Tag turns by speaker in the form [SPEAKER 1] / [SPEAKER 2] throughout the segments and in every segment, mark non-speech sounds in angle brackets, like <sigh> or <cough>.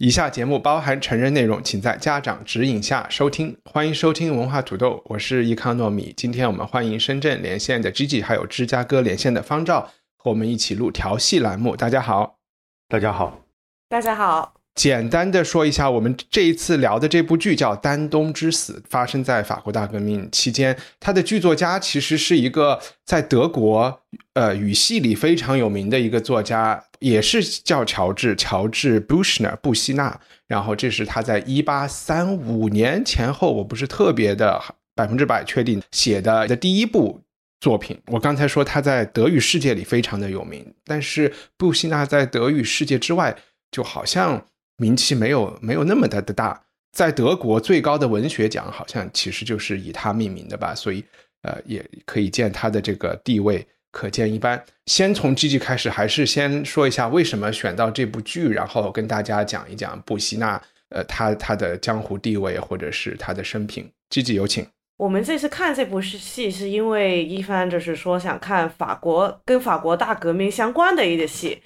[SPEAKER 1] 以下节目包含成人内容，请在家长指引下收听。欢迎收听文化土豆，我是易康糯米。今天我们欢迎深圳连线的 Gigi，还有芝加哥连线的方照，和我们一起录调戏栏目。大家好，
[SPEAKER 2] 大家好。
[SPEAKER 3] 大家好，
[SPEAKER 1] 简单的说一下，我们这一次聊的这部剧叫《丹东之死》，发生在法国大革命期间。它的剧作家其实是一个在德国呃语系里非常有名的一个作家，也是叫乔治乔治布希纳布希纳。然后这是他在一八三五年前后，我不是特别的百分之百确定写的的第一部作品。我刚才说他在德语世界里非常的有名，但是布希纳在德语世界之外。就好像名气没有没有那么的的大，在德国最高的文学奖好像其实就是以他命名的吧，所以呃也可以见他的这个地位可见一斑。先从 G G 开始，还是先说一下为什么选到这部剧，然后跟大家讲一讲布希纳呃他他的江湖地位或者是他的生平。G G 有请。
[SPEAKER 3] 我们这次看这部戏是因为一帆就是说想看法国跟法国大革命相关的一个戏，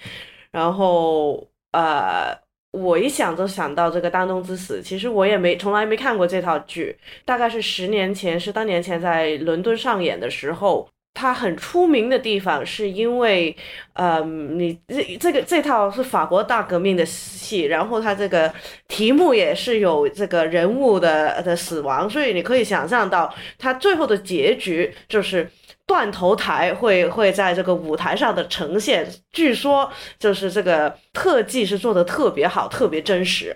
[SPEAKER 3] 然后。呃，我一想就想到这个《丹东之死》，其实我也没从来没看过这套剧，大概是十年前，十多年前在伦敦上演的时候，它很出名的地方是因为，呃，你这这个这套是法国大革命的戏，然后它这个题目也是有这个人物的的死亡，所以你可以想象到它最后的结局就是。断头台会会在这个舞台上的呈现，据说就是这个特技是做的特别好，特别真实。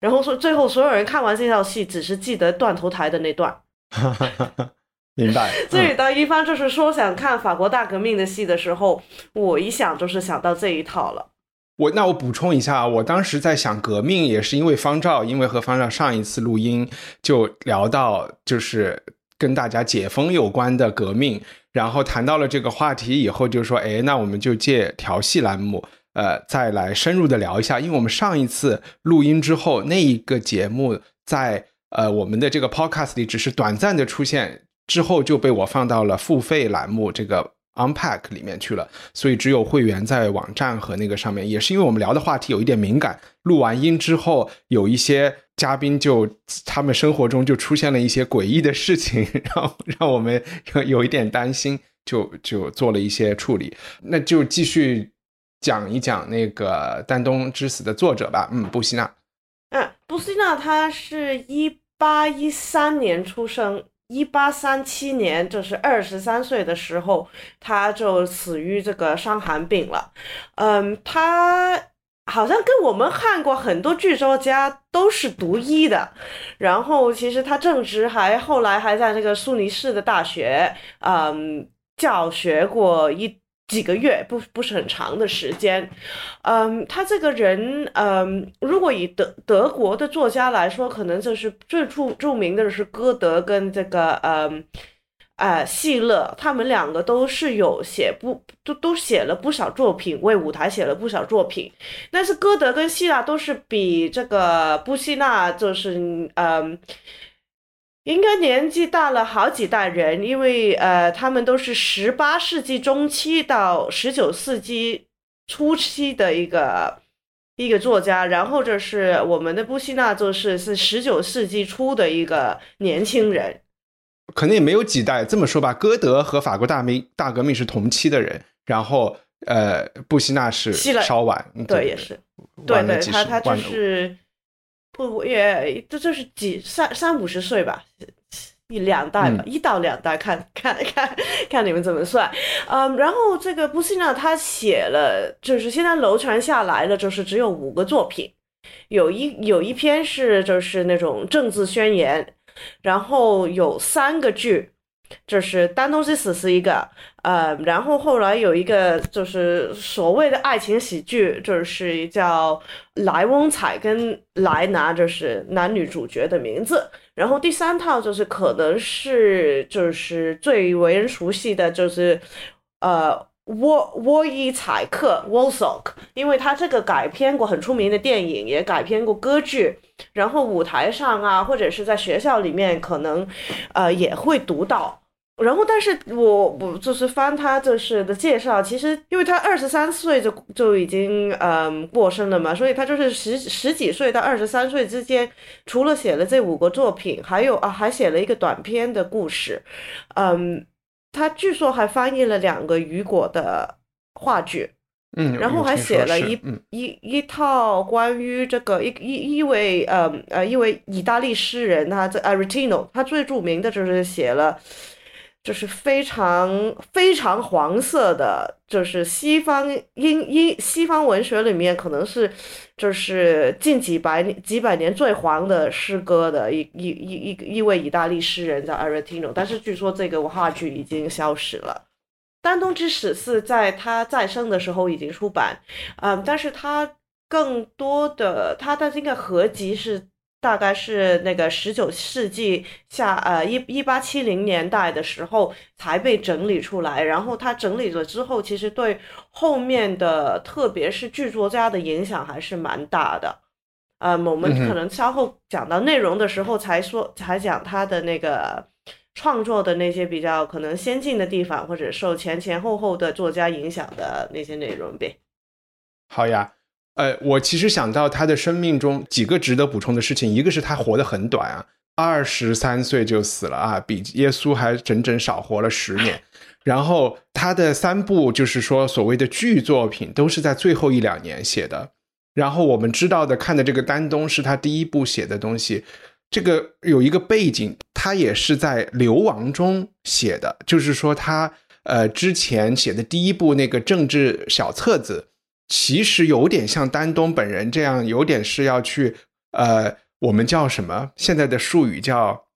[SPEAKER 3] 然后说最后所有人看完这套戏，只是记得断头台的那段。<laughs>
[SPEAKER 1] 明白。<laughs>
[SPEAKER 3] 所以当一方就是说想看法国大革命的戏的时候，我一想就是想到这一套了。
[SPEAKER 1] 我那我补充一下，我当时在想革命也是因为方照，因为和方照上一次录音就聊到就是跟大家解封有关的革命。然后谈到了这个话题以后，就说：“哎，那我们就借调戏栏目，呃，再来深入的聊一下。因为我们上一次录音之后，那一个节目在呃我们的这个 podcast 里只是短暂的出现，之后就被我放到了付费栏目这个 unpack 里面去了。所以只有会员在网站和那个上面。也是因为我们聊的话题有一点敏感，录完音之后，有一些嘉宾就他们生活中就出现了一些诡异的事情，让让我们有有一点担心，就就做了一些处理。那就继续讲一讲那个《丹东之死》的作者吧。嗯，布希纳。
[SPEAKER 3] 嗯，布希纳他是一八一三年出生，一八三七年就是二十三岁的时候，他就死于这个伤寒病了。嗯，他。好像跟我们看过很多剧作家都是读医的，然后其实他正值还后来还在那个苏黎世的大学，嗯，教学过一几个月，不不是很长的时间，嗯，他这个人，嗯，如果以德德国的作家来说，可能就是最著著名的是歌德跟这个，嗯。呃，希勒他们两个都是有写不都都写了不少作品，为舞台写了不少作品。但是歌德跟希腊都是比这个布希纳就是嗯，应该年纪大了好几代人，因为呃，他们都是十八世纪中期到十九世纪初期的一个一个作家，然后这是我们的布希纳就是是十九世纪初的一个年轻人。
[SPEAKER 1] 可能也没有几代。这么说吧，歌德和法国大明大革命是同期的人，然后呃，布希纳是稍晚，
[SPEAKER 3] 对，也是，对对，他他就是不也这就是几三三五十岁吧，一两代吧，一到两代，看看看看你们怎么算。嗯，然后这个布希纳他写了，就是现在流传下来的，就是只有五个作品，有一有一篇是就是那种政治宣言。然后有三个剧，就是《丹东西死》是一个，呃，然后后来有一个就是所谓的爱情喜剧，就是叫莱翁采跟莱拿，就是男女主角的名字。然后第三套就是可能是就是最为人熟悉的就是呃。沃沃伊采克 （Wolsock），因为他这个改编过很出名的电影，也改编过歌剧，然后舞台上啊，或者是在学校里面，可能呃也会读到。然后，但是我我就是翻他就是的介绍，其实因为他二十三岁就就已经嗯过身了嘛，所以他就是十十几岁到二十三岁之间，除了写了这五个作品，还有啊还写了一个短篇的故事，嗯。他据说还翻译了两个雨果的话剧，
[SPEAKER 1] 嗯，
[SPEAKER 3] 然后还写了一一一套关于这个一一一位呃呃一位意大利诗人，他在 Aretino，他最著名的就是写了。就是非常非常黄色的，就是西方英英西方文学里面可能是，就是近几百几百年最黄的诗歌的一一一一一位意大利诗人叫 Aretino，但是据说这个话剧已经消失了。丹东之史是在他再生的时候已经出版，嗯，但是他更多的他的这个合集是。大概是那个十九世纪下，呃，一一八七零年代的时候才被整理出来。然后他整理了之后，其实对后面的，特别是剧作家的影响还是蛮大的。呃，我们可能稍后讲到内容的时候才说，才讲他的那个创作的那些比较可能先进的地方，或者受前前后后的作家影响的那些内容呗。
[SPEAKER 1] 好呀。呃，我其实想到他的生命中几个值得补充的事情，一个是他活得很短啊，二十三岁就死了啊，比耶稣还整整少活了十年。<laughs> 然后他的三部就是说所谓的剧作品都是在最后一两年写的。然后我们知道的看的这个丹东是他第一部写的东西，这个有一个背景，他也是在流亡中写的，就是说他呃之前写的第一部那个政治小册子。其实有点像丹东本人这样，有点是要去，呃，我们叫什么？现在的术语叫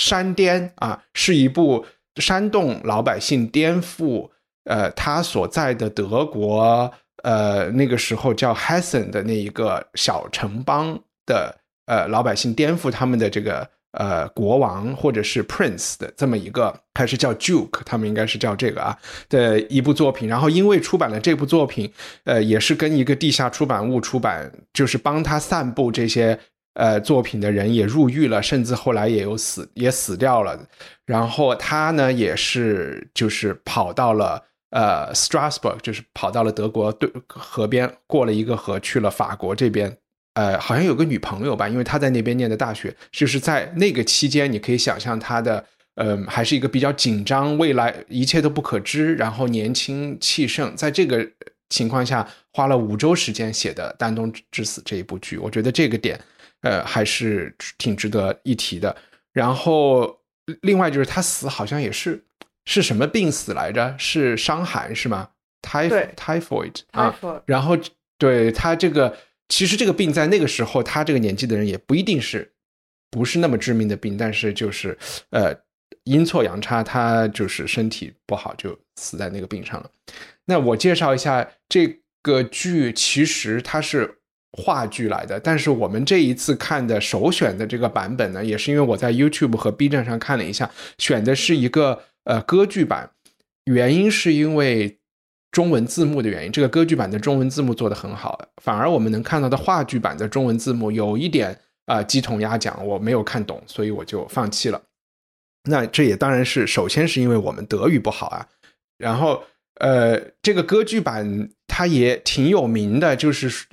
[SPEAKER 1] 煽颠啊，是一部煽动老百姓颠覆，呃，他所在的德国，呃，那个时候叫 Hessen 的那一个小城邦的，呃，老百姓颠覆他们的这个。呃，国王或者是 prince 的这么一个，还是叫 duke，他们应该是叫这个啊的一部作品。然后因为出版了这部作品，呃，也是跟一个地下出版物出版，就是帮他散布这些呃作品的人也入狱了，甚至后来也有死也死掉了。然后他呢，也是就是跑到了呃 Strasbourg，就是跑到了德国对河边，过了一个河去了法国这边。呃，好像有个女朋友吧，因为他在那边念的大学，就是在那个期间，你可以想象他的，嗯，还是一个比较紧张，未来一切都不可知，然后年轻气盛，在这个情况下，花了五周时间写的《丹东之死》这一部剧，我觉得这个点，呃，还是挺值得一提的。然后，另外就是他死好像也是是什么病死来着？是伤寒是吗？typhoid 啊，然后对他这个。其实这个病在那个时候，他这个年纪的人也不一定是，不是那么致命的病，但是就是呃阴错阳差，他就是身体不好就死在那个病上了。那我介绍一下这个剧，其实它是话剧来的，但是我们这一次看的首选的这个版本呢，也是因为我在 YouTube 和 B 站上看了一下，选的是一个呃歌剧版，原因是因为。中文字幕的原因，这个歌剧版的中文字幕做得很好，反而我们能看到的话剧版的中文字幕有一点啊鸡同鸭讲，我没有看懂，所以我就放弃了。那这也当然是首先是因为我们德语不好啊，然后呃，这个歌剧版它也挺有名的，就是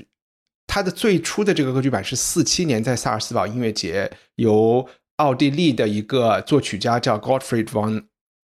[SPEAKER 1] 它的最初的这个歌剧版是四七年在萨尔斯堡音乐节由奥地利的一个作曲家叫 Gottfried von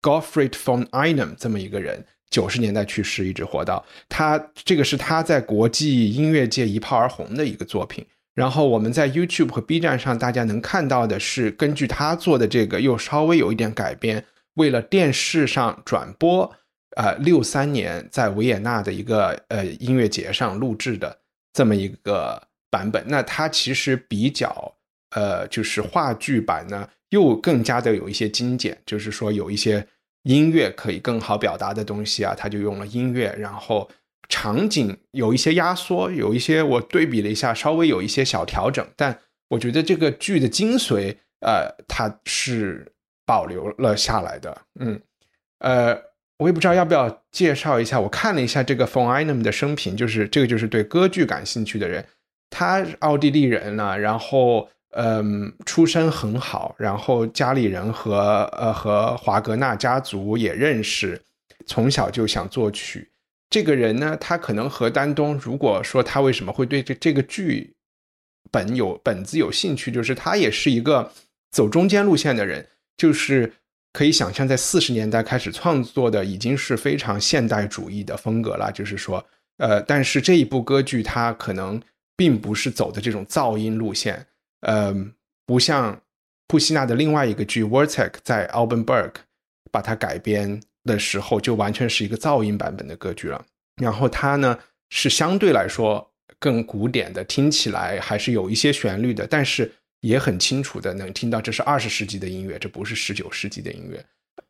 [SPEAKER 1] Gottfried von Einem 这么一个人。九十年代去世，一直活到他这个是他在国际音乐界一炮而红的一个作品。然后我们在 YouTube 和 B 站上，大家能看到的是根据他做的这个，又稍微有一点改编，为了电视上转播，呃，六三年在维也纳的一个呃音乐节上录制的这么一个版本。那它其实比较呃，就是话剧版呢，又更加的有一些精简，就是说有一些音乐可以更好表达的东西啊，他就用了音乐，然后场景有一些压缩，有一些我对比了一下，稍微有一些小调整，但我觉得这个剧的精髓，呃，它是保留了下来的。嗯，呃，我也不知道要不要介绍一下，我看了一下这个 von Einem 的生平，就是这个就是对歌剧感兴趣的人，他奥地利人呢，然后。嗯，出身很好，然后家里人和呃和华格纳家族也认识，从小就想作曲。这个人呢，他可能和丹东，如果说他为什么会对这这个剧本有本子有兴趣，就是他也是一个走中间路线的人，就是可以想象在四十年代开始创作的已经是非常现代主义的风格了。就是说，呃，但是这一部歌剧它可能并不是走的这种噪音路线。嗯，不像布希纳的另外一个剧《Vortex》在 Albenberg 把它改编的时候，就完全是一个噪音版本的歌剧了。然后它呢是相对来说更古典的，听起来还是有一些旋律的，但是也很清楚的能听到这是二十世纪的音乐，这不是十九世纪的音乐。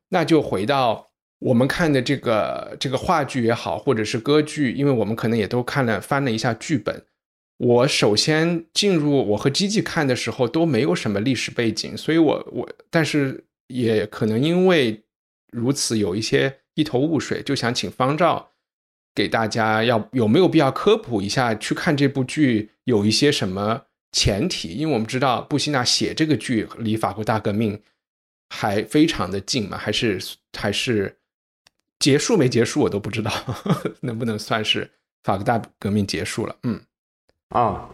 [SPEAKER 1] 那就回到我们看的这个这个话剧也好，或者是歌剧，因为我们可能也都看了翻了一下剧本。我首先进入我和基基看的时候都没有什么历史背景，所以我我但是也可能因为如此有一些一头雾水，就想请方照给大家要有没有必要科普一下去看这部剧有一些什么前提，因为我们知道布希纳写这个剧离法国大革命还非常的近嘛，还是还是结束没结束我都不知道 <laughs> 能不能算是法国大革命结束了，嗯。
[SPEAKER 2] 啊，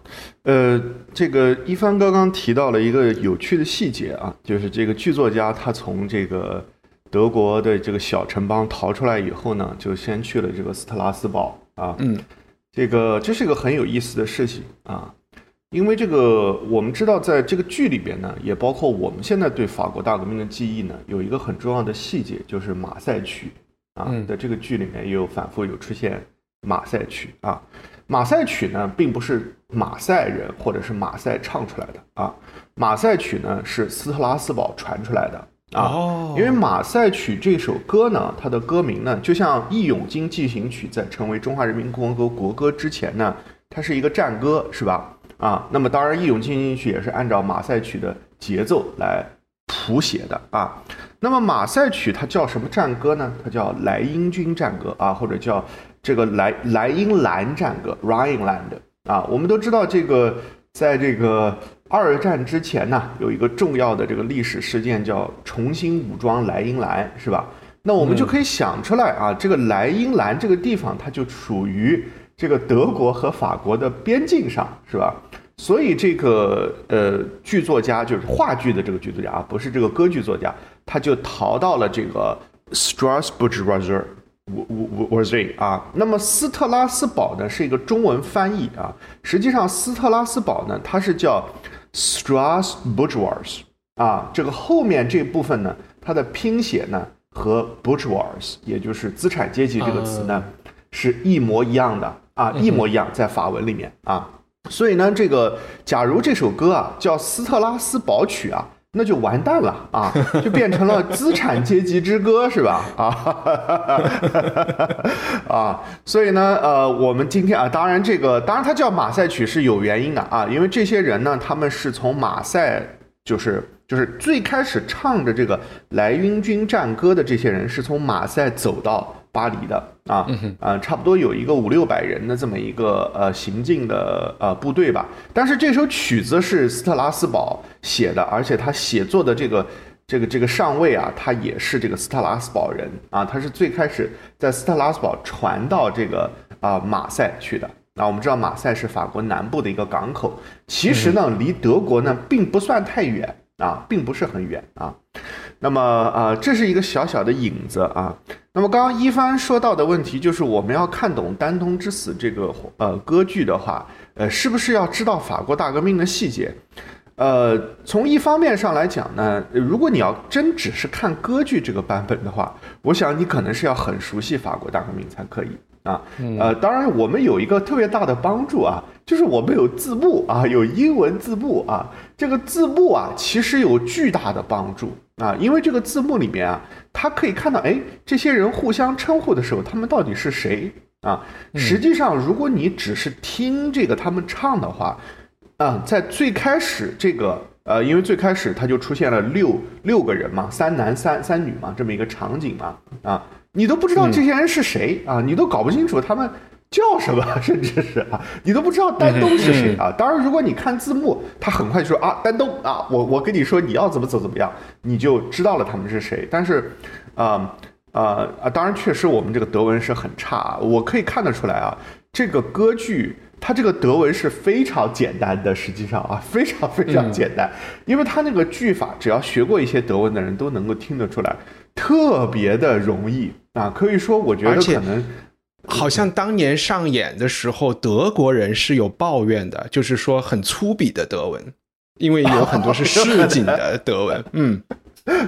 [SPEAKER 2] 呃，这个一帆刚刚提到了一个有趣的细节啊，就是这个剧作家他从这个德国的这个小城邦逃出来以后呢，就先去了这个斯特拉斯堡啊，
[SPEAKER 1] 嗯，
[SPEAKER 2] 这个这是一个很有意思的事情啊，因为这个我们知道在这个剧里边呢，也包括我们现在对法国大革命的记忆呢，有一个很重要的细节，就是马赛曲啊，在这个剧里面也有反复有出现马赛曲啊。马赛曲呢，并不是马赛人或者是马赛唱出来的啊，马赛曲呢是斯特拉斯堡传出来的啊，因为马赛曲这首歌呢，它的歌名呢，就像《义勇军进行曲》在成为中华人民共和国国歌之前呢，它是一个战歌，是吧？啊，那么当然，《义勇军进行曲》也是按照马赛曲的节奏来谱写的啊。那么马赛曲它叫什么战歌呢？它叫莱茵军战歌啊，或者叫。这个莱莱茵兰战歌 （Rhineland） 啊，我们都知道，这个在这个二战之前呢，有一个重要的这个历史事件叫重新武装莱茵兰，是吧？那我们就可以想出来啊，这个莱茵兰这个地方，它就处于这个德国和法国的边境上，是吧？所以这个呃剧作家就是话剧的这个剧作家啊，不是这个歌剧作家，他就逃到了这个 Strasbourg。我我我我是啊，那么斯特拉斯堡呢是一个中文翻译啊，实际上斯特拉斯堡呢它是叫 Strasbourgeois 啊，这个后面这部分呢它的拼写呢和 bourgeois 也就是资产阶级这个词呢是一模一样的。啊，一模一样在法文里面啊，所以呢这个假如这首歌啊叫斯特拉斯堡曲啊。那就完蛋了啊，就变成了 <laughs> 资产阶级之歌，是吧？啊，啊，所以呢，呃，我们今天啊，当然这个，当然它叫马赛曲是有原因的啊，因为这些人呢，他们是从马赛，就是就是最开始唱着这个莱茵军战歌的这些人，是从马赛走到。巴黎的啊，啊，差不多有一个五六百人的这么一个呃行进的呃部队吧。但是这首曲子是斯特拉斯堡写的，而且他写作的这个这个这个上尉啊，他也是这个斯特拉斯堡人啊，他是最开始在斯特拉斯堡传到这个啊马赛去的。那我们知道马赛是法国南部的一个港口，其实呢离德国呢并不算太远啊，并不是很远啊。那么啊，这是一个小小的影子啊。那么刚刚一帆说到的问题，就是我们要看懂《丹东之死》这个呃歌剧的话，呃，是不是要知道法国大革命的细节？呃，从一方面上来讲呢，如果你要真只是看歌剧这个版本的话，我想你可能是要很熟悉法国大革命才可以啊。呃，当然我们有一个特别大的帮助啊。就是我们有字幕啊，有英文字幕啊，这个字幕啊，其实有巨大的帮助啊，因为这个字幕里面啊，他可以看到，哎，这些人互相称呼的时候，他们到底是谁啊？实际上，如果你只是听这个他们唱的话，啊，在最开始这个。呃，因为最开始他就出现了六六个人嘛，三男三三女嘛，这么一个场景嘛，啊，你都不知道这些人是谁啊，你都搞不清楚他们叫什么，甚至是啊，你都不知道丹东是谁啊。当然，如果你看字幕，他很快就说啊，丹东啊，我我跟你说你要怎么走怎么样，你就知道了他们是谁。但是，啊啊啊，当然确实我们这个德文是很差，我可以看得出来啊，这个歌剧。它这个德文是非常简单的，实际上啊，<laughs> 非常非常简单，因为它那个句法，只要学过一些德文的人都能够听得出来，特别的容易啊，可以说，我觉得可能
[SPEAKER 1] 好像当年上演的时候，德国人是有抱怨的，就是说很粗鄙的德文，因为有很多是市井的德文，<laughs> 嗯，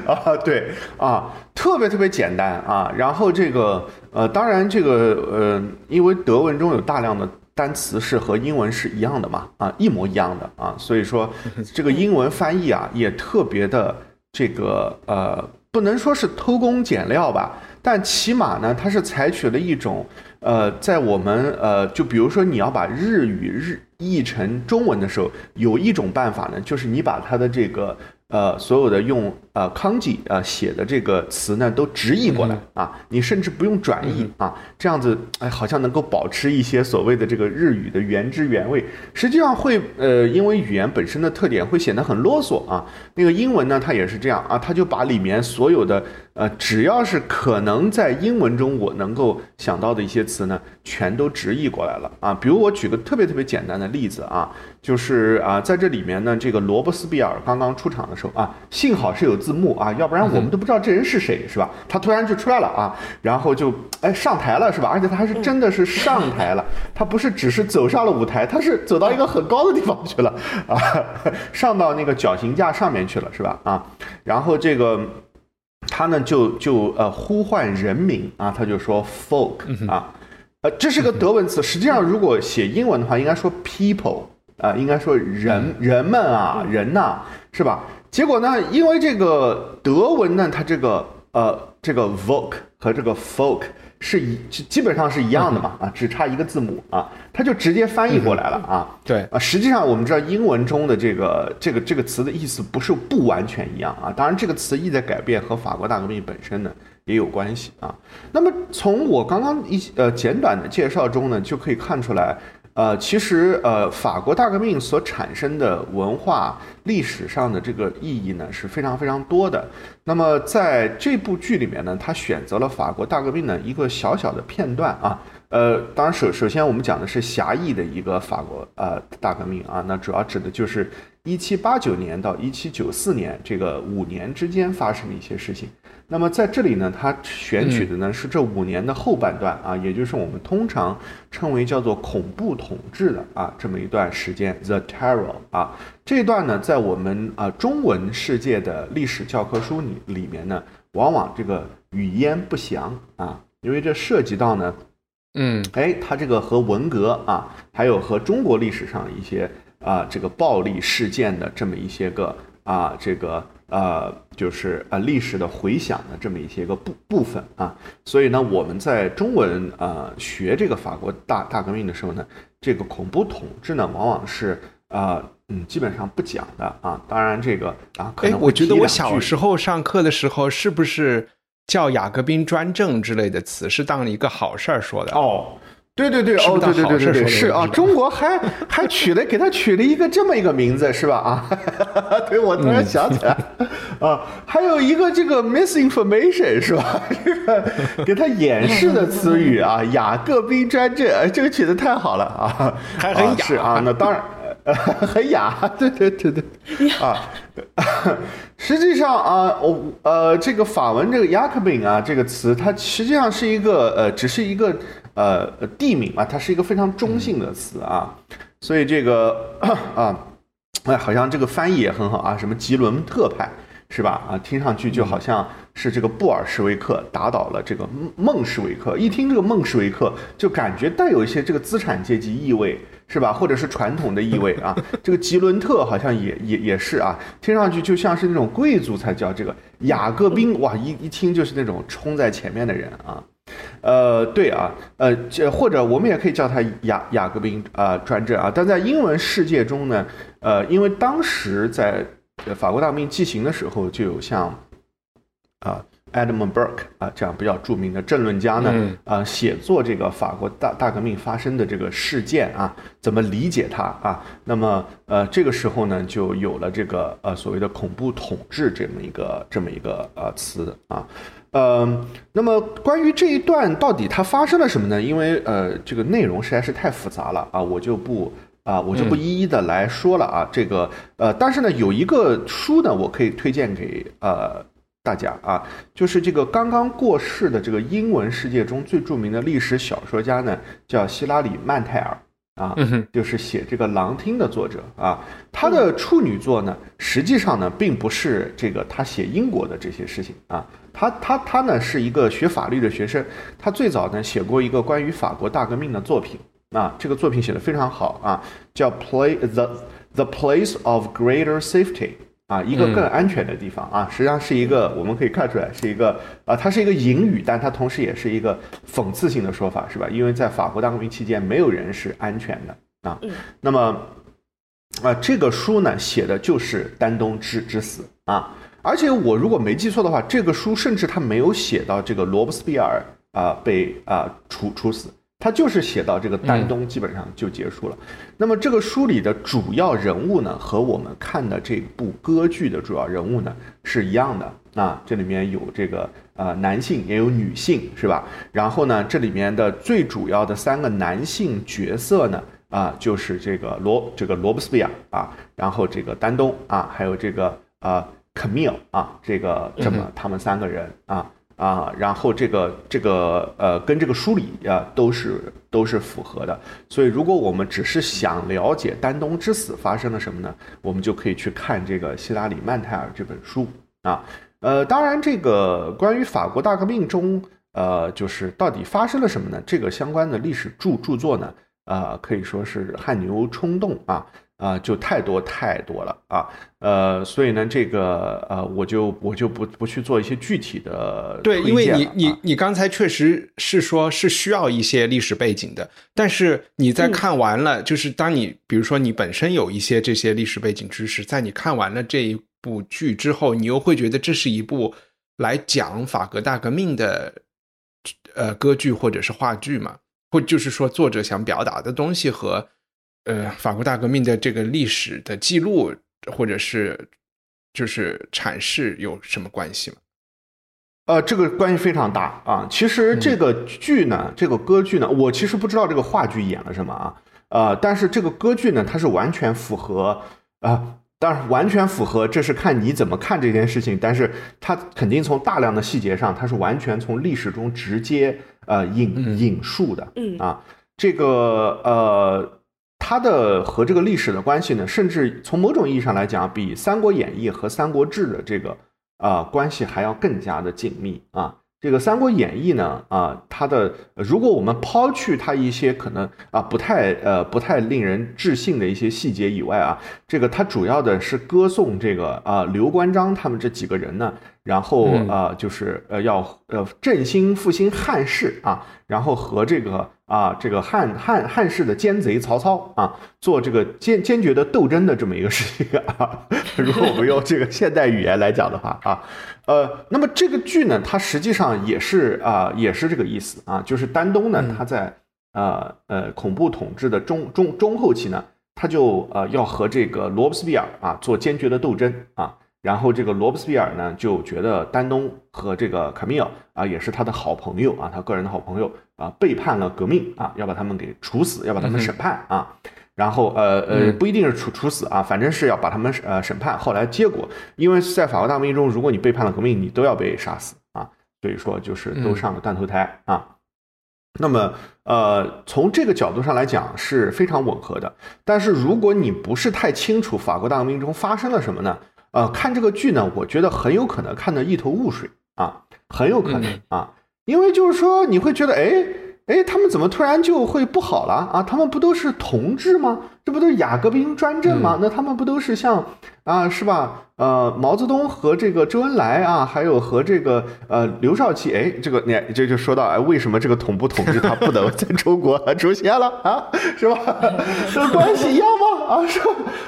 [SPEAKER 2] 啊，对啊，特别特别简单啊，然后这个呃，当然这个呃，因为德文中有大量的。单词是和英文是一样的嘛？啊，一模一样的啊，所以说 <laughs> 这个英文翻译啊也特别的这个呃，不能说是偷工减料吧，但起码呢，它是采取了一种呃，在我们呃，就比如说你要把日语日译成中文的时候，有一种办法呢，就是你把它的这个。呃，所有的用呃康吉呃写的这个词呢，都直译过来啊，你甚至不用转译啊，这样子哎，好像能够保持一些所谓的这个日语的原汁原味。实际上会呃，因为语言本身的特点会显得很啰嗦啊。那个英文呢，它也是这样啊，它就把里面所有的呃，只要是可能在英文中我能够想到的一些词呢，全都直译过来了啊。比如我举个特别特别简单的例子啊。就是啊，在这里面呢，这个罗伯斯比尔刚刚出场的时候啊，幸好是有字幕啊，要不然我们都不知道这人是谁，是吧？他突然就出来了啊，然后就哎上台了，是吧？而且他还是真的是上台了，他不是只是走上了舞台，他是走到一个很高的地方去了啊，上到那个绞刑架上面去了，是吧？啊，然后这个他呢就就呃呼唤人名啊，他就说 folk 啊，呃，这是个德文词，实际上如果写英文的话，应该说 people。啊，应该说人人们啊，人呐，是吧？结果呢，因为这个德文呢，它这个呃，这个 voc 和这个 folk 是一基本上是一样的嘛，啊，只差一个字母啊，它就直接翻译过来了啊。
[SPEAKER 1] 对
[SPEAKER 2] 啊，实际上我们知道英文中的这个这个这个词的意思不是不完全一样啊，当然这个词意在改变和法国大革命本身呢也有关系啊。那么从我刚刚一呃简短的介绍中呢，就可以看出来。呃，其实呃，法国大革命所产生的文化历史上的这个意义呢是非常非常多的。那么在这部剧里面呢，他选择了法国大革命的一个小小的片段啊。呃，当然首首先我们讲的是狭义的一个法国呃大革命啊，那主要指的就是一七八九年到一七九四年这个五年之间发生的一些事情。那么在这里呢，他选取的呢是这五年的后半段啊，也就是我们通常称为叫做恐怖统治的啊这么一段时间，The Terror 啊这段呢，在我们啊中文世界的历史教科书里里面呢，往往这个语焉不详啊，因为这涉及到呢，
[SPEAKER 1] 嗯，
[SPEAKER 2] 哎，它这个和文革啊，还有和中国历史上一些啊这个暴力事件的这么一些个啊这个。呃，就是呃历史的回响的这么一些个部部分啊，所以呢，我们在中文呃学这个法国大大革命的时候呢，这个恐怖统治呢，往往是呃嗯基本上不讲的啊。当然这个啊，可能
[SPEAKER 1] 我觉得我小时候上课的时候，是不是叫雅各宾专政之类的词，是当一个好事儿说的
[SPEAKER 2] 哦。对对对，哦，对对对对对，是啊，中国还还取了给他取了一个这么一个名字，是吧？啊，<laughs> 对，我突然想起来，啊，还有一个这个 misinformation 是吧？<laughs> 这个给他掩饰的词语啊，雅各宾专政，这个取的太好了啊，
[SPEAKER 1] 还很
[SPEAKER 2] 雅啊，那当然。很雅，<laughs> 对对对对，啊，实际上啊，我呃，这个法文这个雅克宾啊这个词，它实际上是一个呃，只是一个呃地名嘛，它是一个非常中性的词啊，所以这个 <clears throat> 啊，哎，好像这个翻译也很好啊，什么吉伦特派是吧？啊，听上去就好像是这个布尔什维克打倒了这个孟什维克，一听这个孟什维克，就感觉带有一些这个资产阶级意味。是吧？或者是传统的意味啊。这个吉伦特好像也也也是啊，听上去就像是那种贵族才叫这个雅各宾，哇，一一听就是那种冲在前面的人啊。呃，对啊，呃，这或者我们也可以叫它雅雅各宾啊专政啊。但在英文世界中呢，呃，因为当时在法国大革命进行的时候，就有像啊。Edmund Burke 啊，这样比较著名的政论家呢，啊，写作这个法国大大革命发生的这个事件啊，怎么理解它啊？那么，呃，这个时候呢，就有了这个呃所谓的恐怖统治这么一个这么一个呃词啊，呃，那么关于这一段到底它发生了什么呢？因为呃这个内容实在是太复杂了啊，我就不啊我就不一一的来说了啊，这个呃，但是呢，有一个书呢，我可以推荐给呃。大家啊，就是这个刚刚过世的这个英文世界中最著名的历史小说家呢，叫希拉里曼泰尔啊，就是写这个《狼厅》的作者啊。他的处女作呢，实际上呢，并不是这个他写英国的这些事情啊。他他他呢，是一个学法律的学生，他最早呢写过一个关于法国大革命的作品啊，这个作品写的非常好啊，叫《Play the the Place of Greater Safety》。啊，一个更安全的地方啊，实际上是一个我们可以看出来是一个啊，它是一个隐语，但它同时也是一个讽刺性的说法，是吧？因为在法国大革命期间，没有人是安全的啊。那么啊，这个书呢，写的就是丹东之之死啊。而且我如果没记错的话，这个书甚至他没有写到这个罗伯斯庇尔啊被啊处处死。他就是写到这个丹东，基本上就结束了。那么这个书里的主要人物呢，和我们看的这部歌剧的主要人物呢是一样的啊。这里面有这个呃男性，也有女性，是吧？然后呢，这里面的最主要的三个男性角色呢，啊，就是这个罗这个罗伯斯庇尔啊，然后这个丹东啊，还有这个呃卡米尔啊，这个这么他们三个人啊。啊，然后这个这个呃，跟这个书里啊都是都是符合的，所以如果我们只是想了解丹东之死发生了什么呢，我们就可以去看这个希拉里曼泰尔这本书啊。呃，当然这个关于法国大革命中呃，就是到底发生了什么呢？这个相关的历史著著作呢，呃，可以说是汗牛充栋啊。啊，就太多太多了啊，呃，所以呢，这个呃，我就我就不不去做一些具体的
[SPEAKER 1] 对，因为你你你刚才确实是说是需要一些历史背景的，但是你在看完了，就是当你比如说你本身有一些这些历史背景知识，在你看完了这一部剧之后，你又会觉得这是一部来讲法国大革命的呃歌剧或者是话剧嘛，或就是说作者想表达的东西和。呃，法国大革命的这个历史的记录，或者是就是阐释有什么关系吗？
[SPEAKER 2] 呃，这个关系非常大啊。其实这个剧呢，这个歌剧呢，我其实不知道这个话剧演了什么啊。呃，但是这个歌剧呢，它是完全符合啊，当然完全符合，这是看你怎么看这件事情。但是它肯定从大量的细节上，它是完全从历史中直接呃引引述的。嗯啊，这个呃。它的和这个历史的关系呢，甚至从某种意义上来讲，比《三国演义》和《三国志》的这个啊关系还要更加的紧密啊。这个《三国演义》呢，啊，它的如果我们抛去它一些可能啊不太呃不太令人置信的一些细节以外啊，这个它主要的是歌颂这个啊刘关张他们这几个人呢，然后啊就是呃要呃振兴复兴汉室啊，然后和这个。啊，这个汉汉汉室的奸贼曹操啊，做这个坚坚决的斗争的这么一个事情啊。<laughs> 如果我们用这个现代语言来讲的话啊，呃，那么这个剧呢，它实际上也是啊，也是这个意思啊，就是丹东呢，他在呃呃恐怖统治的中中中后期呢，他就呃要和这个罗伯斯庇尔啊做坚决的斗争啊。然后这个罗伯斯庇尔呢，就觉得丹东和这个卡米尔啊，也是他的好朋友啊，他个人的好朋友啊，背叛了革命啊，要把他们给处死，要把他们审判啊。然后呃呃，不一定是处处死啊，反正是要把他们呃审判。后来结果，因为在法国大革命中，如果你背叛了革命，你都要被杀死啊，所以说就是都上了断头台啊。那么呃，从这个角度上来讲是非常吻合的。但是如果你不是太清楚法国大革命中发生了什么呢？呃，看这个剧呢，我觉得很有可能看得一头雾水啊，很有可能啊，因为就是说你会觉得，哎，哎，他们怎么突然就会不好了啊？他们不都是同志吗？这不都是雅各宾专政吗？那他们不都是像啊，是吧？呃，毛泽东和这个周恩来啊，还有和这个呃刘少奇，哎，这个你这就说到哎，为什么这个统不统治他不能 <laughs> 在中国出现了啊？是吧？这关系一样吗？啊，是吧？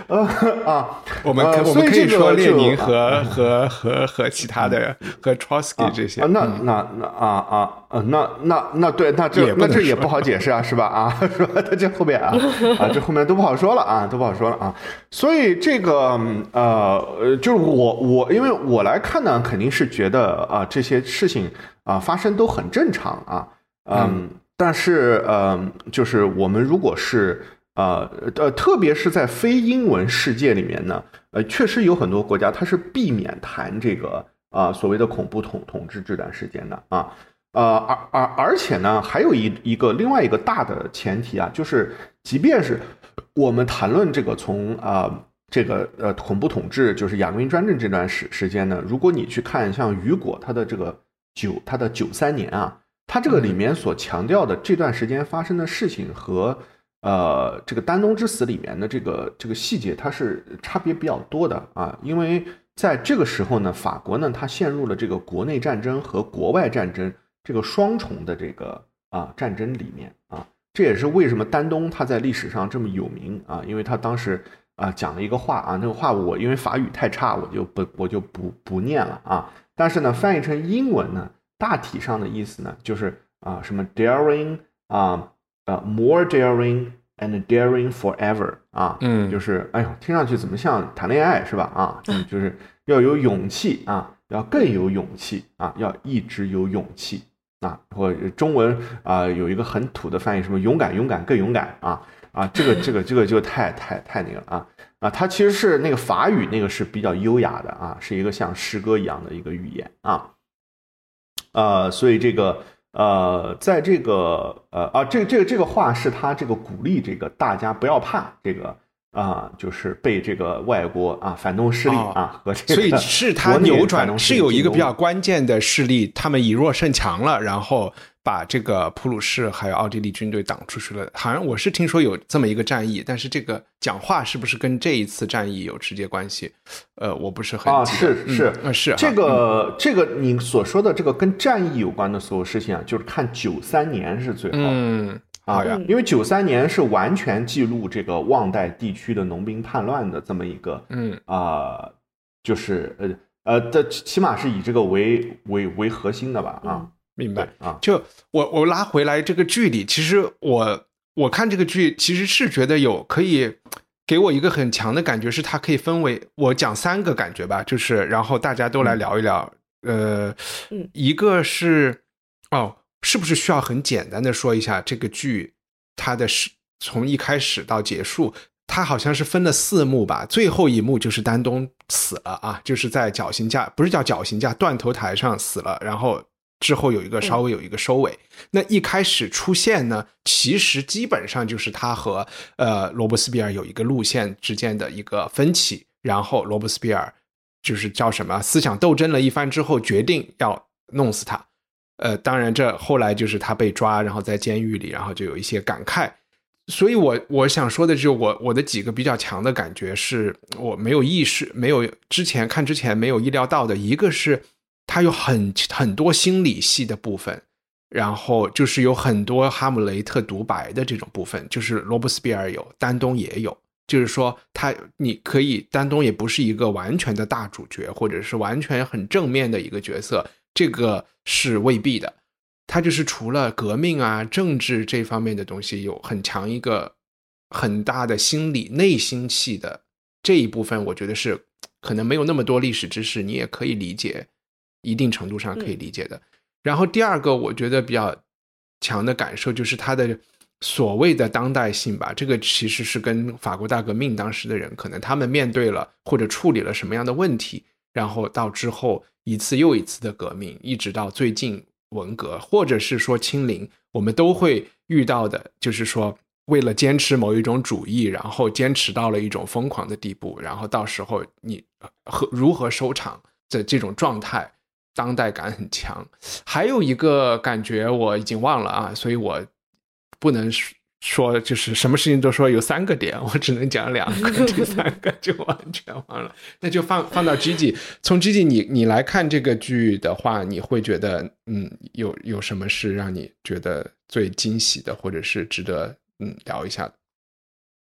[SPEAKER 2] 呃啊，
[SPEAKER 1] 我们我们可以说列宁和和和和其他的和 Trotsky 这些。
[SPEAKER 2] 那那那啊啊啊，那那那对，那这那这也不好解释啊，是吧？啊，<laughs> 是吧？他这后面啊啊，这后面都不好说了啊，都不好说了啊。所以这个呃。就是我我因为我来看呢，肯定是觉得啊这些事情啊发生都很正常啊，嗯，但是呃就是我们如果是呃呃特别是在非英文世界里面呢，呃确实有很多国家它是避免谈这个啊所谓的恐怖统统治这段时间的啊，呃而而而且呢还有一一个另外一个大的前提啊，就是即便是我们谈论这个从啊。这个呃，恐怖统治就是雅各宾专政这段时时间呢，如果你去看像雨果他的这个九他的九三年啊，他这个里面所强调的这段时间发生的事情和呃这个丹东之死里面的这个这个细节，它是差别比较多的啊，因为在这个时候呢，法国呢它陷入了这个国内战争和国外战争这个双重的这个啊战争里面啊，这也是为什么丹东他在历史上这么有名啊，因为他当时。啊，讲了一个话啊，那个话我因为法语太差，我就不我就不不念了啊。但是呢，翻译成英文呢，大体上的意思呢，就是啊，什么 daring 啊，呃，more daring and daring forever 啊，
[SPEAKER 1] 嗯，
[SPEAKER 2] 就是哎呦，听上去怎么像谈恋爱是吧？啊，就是要有勇气啊，要更有勇气啊，要一直有勇气啊。或中文啊，有一个很土的翻译，什么勇敢，勇敢，更勇敢啊。啊，这个这个这个就太太太那个了啊啊！它其实是那个法语，那个是比较优雅的啊，是一个像诗歌一样的一个语言啊。呃，所以这个呃，在这个呃啊，这这个这个话是他这个鼓励这个大家不要怕这个啊，就是被这个外国啊反动势力啊和这
[SPEAKER 1] 个，所以是他扭转，是有一个比较关键的势力，他们以弱胜强了，然后。把这个普鲁士还有奥地利军队挡出去了，好像我是听说有这么一个战役，但是这个讲话是不是跟这一次战役有直接关系？呃，我不是很
[SPEAKER 2] 啊，是是
[SPEAKER 1] 呃是
[SPEAKER 2] 这个这个你所说的这个跟战役有关的所有事情啊，就是看九三年是最好
[SPEAKER 1] 嗯
[SPEAKER 2] 啊，因为九三年是完全记录这个旺代地区的农兵叛乱的这么一个
[SPEAKER 1] 嗯
[SPEAKER 2] 啊，就是呃呃的起码是以这个为为为核心的吧啊。
[SPEAKER 1] 明白
[SPEAKER 2] 啊，
[SPEAKER 1] 就我我拉回来这个剧里，其实我我看这个剧，其实是觉得有可以给我一个很强的感觉，是它可以分为我讲三个感觉吧，就是然后大家都来聊一聊，呃，一个是哦，是不是需要很简单的说一下这个剧它的是从一开始到结束，它好像是分了四幕吧，最后一幕就是丹东死了啊，就是在绞刑架不是叫绞刑架断头台上死了，然后。之后有一个稍微有一个收尾，那一开始出现呢，其实基本上就是他和呃罗伯斯庇尔有一个路线之间的一个分歧，然后罗伯斯庇尔就是叫什么思想斗争了一番之后，决定要弄死他。呃，当然这后来就是他被抓，然后在监狱里，然后就有一些感慨。所以我我想说的就是我我的几个比较强的感觉是我没有意识，没有之前看之前没有意料到的一个是。它有很很多心理戏的部分，然后就是有很多哈姆雷特独白的这种部分，就是罗伯斯比尔有，丹东也有。就是说，他你可以，丹东也不是一个完全的大主角，或者是完全很正面的一个角色，这个是未必的。他就是除了革命啊、政治这方面的东西，有很强一个很大的心理内心戏的这一部分，我觉得是可能没有那么多历史知识，你也可以理解。一定程度上可以理解的。然后第二个，我觉得比较强的感受就是他的所谓的当代性吧。这个其实是跟法国大革命当时的人，可能他们面对了或者处理了什么样的问题，然后到之后一次又一次的革命，一直到最近文革，或者是说清零，我们都会遇到的，就是说为了坚持某一种主义，然后坚持到了一种疯狂的地步，然后到时候你和如何收场的这种状态。当代感很强。还有一个感觉我已经忘了啊，所以我不能说就是什么事情都说有三个点，我只能讲两个，第三个就完全忘了。那就放放到 Gigi，从 Gigi 你你来看这个剧的话，你会觉得嗯有有什么是让你觉得最惊喜的，或者是值得嗯聊一下的？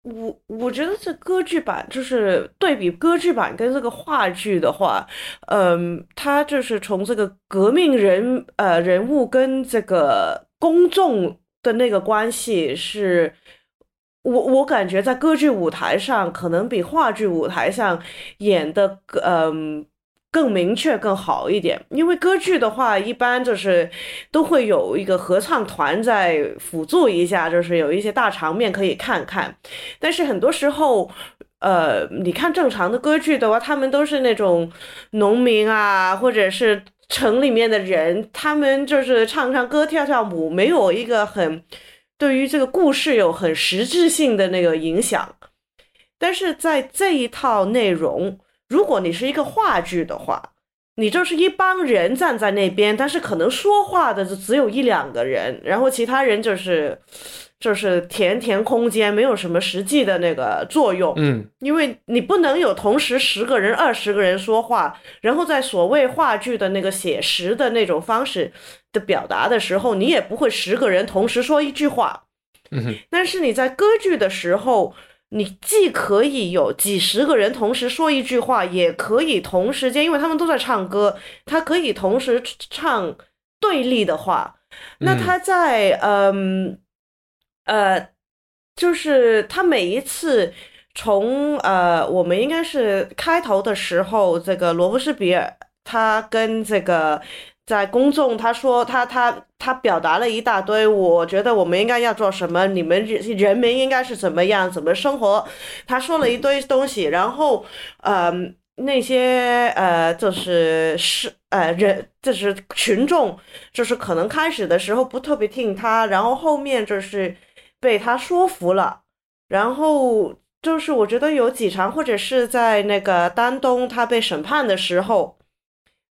[SPEAKER 3] 我我觉得这歌剧版就是对比歌剧版跟这个话剧的话，嗯，它就是从这个革命人呃人物跟这个公众的那个关系是，我我感觉在歌剧舞台上可能比话剧舞台上演的嗯。更明确、更好一点，因为歌剧的话，一般就是都会有一个合唱团在辅助一下，就是有一些大场面可以看看。但是很多时候，呃，你看正常的歌剧的话，他们都是那种农民啊，或者是城里面的人，他们就是唱唱歌、跳跳舞，没有一个很对于这个故事有很实质性的那个影响。但是在这一套内容。如果你是一个话剧的话，你就是一帮人站在那边，但是可能说话的就只有一两个人，然后其他人就是就是填填空间，没有什么实际的那个作用。
[SPEAKER 1] 嗯，
[SPEAKER 3] 因为你不能有同时十个人、二十个人说话，然后在所谓话剧的那个写实的那种方式的表达的时候，你也不会十个人同时说一句话。
[SPEAKER 1] 嗯，
[SPEAKER 3] 但是你在歌剧的时候。你既可以有几十个人同时说一句话，也可以同时间，因为他们都在唱歌，他可以同时唱对立的话。那他在嗯呃，就是他每一次从呃，我们应该是开头的时候，这个罗伯斯比尔他跟这个。在公众，他说他他他表达了一大堆，我觉得我们应该要做什么，你们人民应该是怎么样，怎么生活，他说了一堆东西，然后，呃，那些呃，就是是呃人，就是群众，就是可能开始的时候不特别听他，然后后面就是被他说服了，然后就是我觉得有几场，或者是在那个丹东他被审判的时候，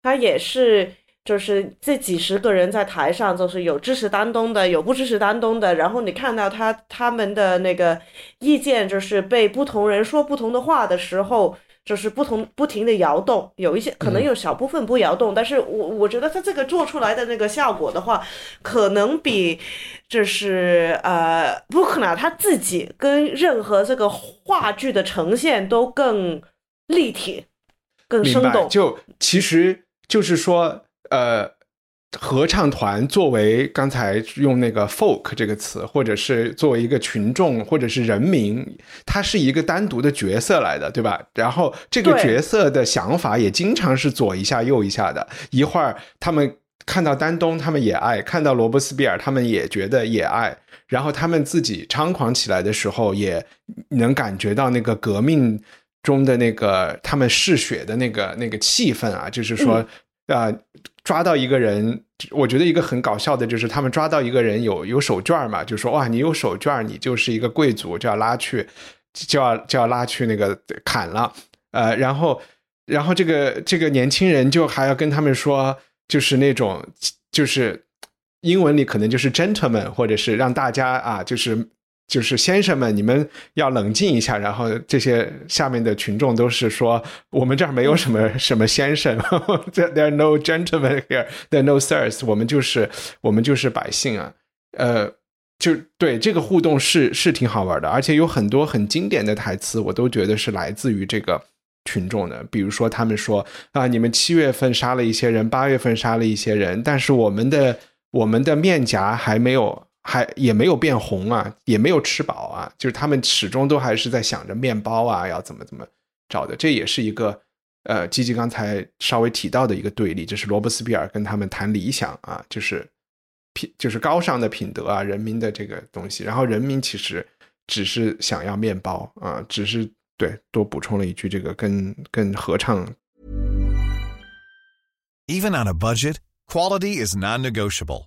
[SPEAKER 3] 他也是。就是这几十个人在台上，就是有支持丹东的，有不支持丹东的。然后你看到他他们的那个意见，就是被不同人说不同的话的时候，就是不同不停的摇动。有一些可能有小部分不摇动，但是我我觉得他这个做出来的那个效果的话，可能比就是呃布克纳他自己跟任何这个话剧的呈现都更立体、更生动。
[SPEAKER 1] 就其实就是说。呃，合唱团作为刚才用那个 folk 这个词，或者是作为一个群众，或者是人民，它是一个单独的角色来的，对吧？然后这个角色的想法也经常是左一下右一下的，一会儿他们看到丹东，他们也爱；看到罗伯斯比尔，他们也觉得也爱。然后他们自己猖狂起来的时候，也能感觉到那个革命中的那个他们嗜血的那个那个气氛啊，就是说。啊，抓到一个人，我觉得一个很搞笑的就是他们抓到一个人有有手绢嘛，就说哇，你有手绢，你就是一个贵族，就要拉去，就要就要拉去那个砍了。呃，然后然后这个这个年轻人就还要跟他们说，就是那种就是英文里可能就是 gentleman，或者是让大家啊，就是。就是先生们，你们要冷静一下。然后这些下面的群众都是说，我们这儿没有什么什么先生，<laughs> there are no gentlemen here，there are no sirs。我们就是我们就是百姓啊。呃，就对这个互动是是挺好玩的，而且有很多很经典的台词，我都觉得是来自于这个群众的。比如说，他们说啊，你们七月份杀了一些人，八月份杀了一些人，但是我们的我们的面颊还没有。还也没有变红啊，也没有吃饱啊，就是他们始终都还是在想着面包啊，要怎么怎么找的。这也是一个呃，吉吉刚才稍微提到的一个对立，就是罗伯斯比尔跟他们谈理想啊，就是品就是高尚的品德啊，人民的这个东西。然后人民其实只是想要面包啊，只是对多补充了一句，这个跟跟合唱。
[SPEAKER 4] Even on a budget, quality is non-negotiable.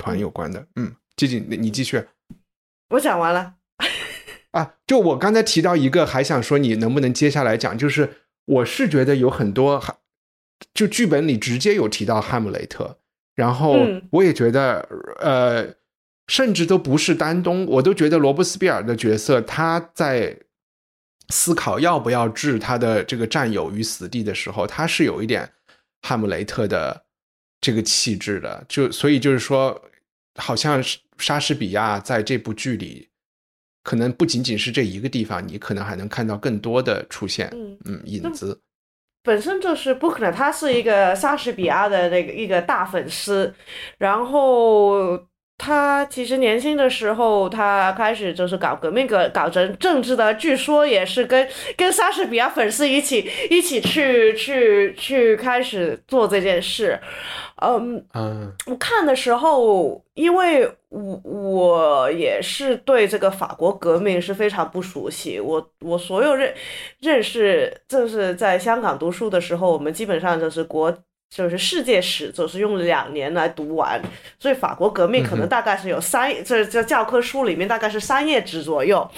[SPEAKER 1] 团有关的，嗯，季季，你你继续
[SPEAKER 3] 我讲完了。
[SPEAKER 1] 啊。就我刚才提到一个，还想说你能不能接下来讲，就是我是觉得有很多，就剧本里直接有提到哈姆雷特，然后
[SPEAKER 3] 嗯
[SPEAKER 1] 我也觉得，呃，甚至都不是丹东，我都觉得罗伯斯庇尔的角色他在思考要不要置他的这个战友于死地的时候，他是有一点哈姆雷特的这个气质的，就所以就是说，好像是莎士比亚在这部剧里，可能不仅仅是这一个地方，你可能还能看到更多的出现，
[SPEAKER 3] 嗯
[SPEAKER 1] 嗯，影子，
[SPEAKER 3] 本身就是不可能，他是一个莎士比亚的那个一个大粉丝，然后他其实年轻的时候，他开始就是搞革命、搞搞政政治的，据说也是跟跟莎士比亚粉丝一起一起去去去开始做这件事，嗯，
[SPEAKER 1] 嗯
[SPEAKER 3] 我看的时候，因为我我也是对这个法国革命是非常不熟悉。我我所有认认识，就是在香港读书的时候，我们基本上就是国就是世界史，总是用两年来读完。所以法国革命可能大概是有三，这这教科书里面大概是三页纸左右。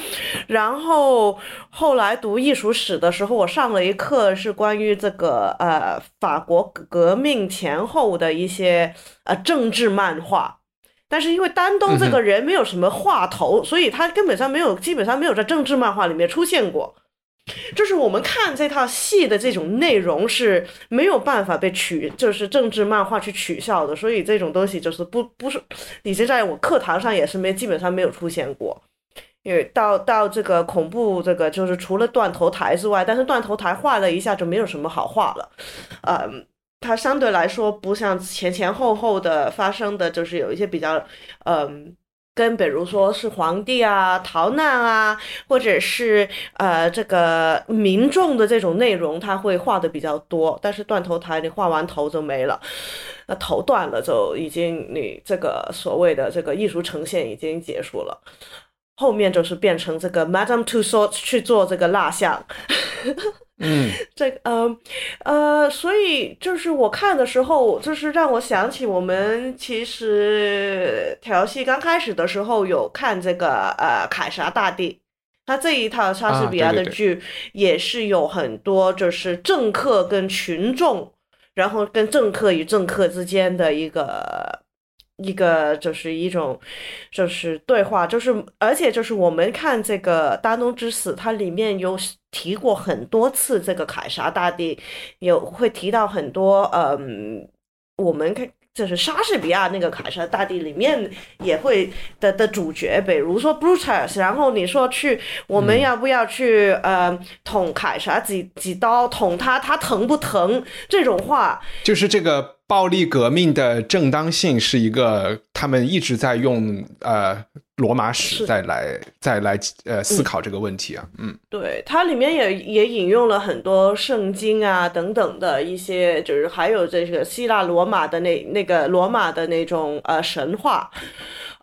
[SPEAKER 3] 然后后来读艺术史的时候，我上了一课是关于这个呃法国革命前后的一些呃政治漫画。但是因为丹东这个人没有什么话头，所以他根本上没有，基本上没有在政治漫画里面出现过。就是我们看这套戏的这种内容是没有办法被取，就是政治漫画去取笑的，所以这种东西就是不不是，你这在我课堂上也是没基本上没有出现过。因为到到这个恐怖这个就是除了断头台之外，但是断头台画了一下就没有什么好画了，嗯，它相对来说不像前前后后的发生的，就是有一些比较嗯。跟比如说是皇帝啊、逃难啊，或者是呃这个民众的这种内容，他会画的比较多。但是断头台你画完头就没了，那头断了就已经你这个所谓的这个艺术呈现已经结束了。后面就是变成这个 Madame Tussaud 去做这个蜡像，
[SPEAKER 1] 嗯 <laughs>
[SPEAKER 3] 这个呃呃，所以就是我看的时候，就是让我想起我们其实调戏刚开始的时候有看这个呃凯撒大帝。他这一套莎士比亚的剧也是有很多就是政客跟群众，然后跟政客与政客之间的一个一个就是一种就是对话，就是而且就是我们看这个《大东之死》，它里面有提过很多次这个凯撒大帝，有会提到很多嗯，我们看。就是莎士比亚那个凯撒大帝里面也会的的主角，比如说 Brutus，然后你说去，我们要不要去、呃捅凯撒几几刀，捅他，他疼不疼？这种话，
[SPEAKER 1] 就是这个暴力革命的正当性是一个他们一直在用呃罗马史
[SPEAKER 3] 是。
[SPEAKER 1] 再来再来呃思考这个问题啊，嗯。
[SPEAKER 3] 对，它里面也也引用了很多圣经啊等等的一些，就是还有这个希腊罗马的那那个罗马的那种呃神话。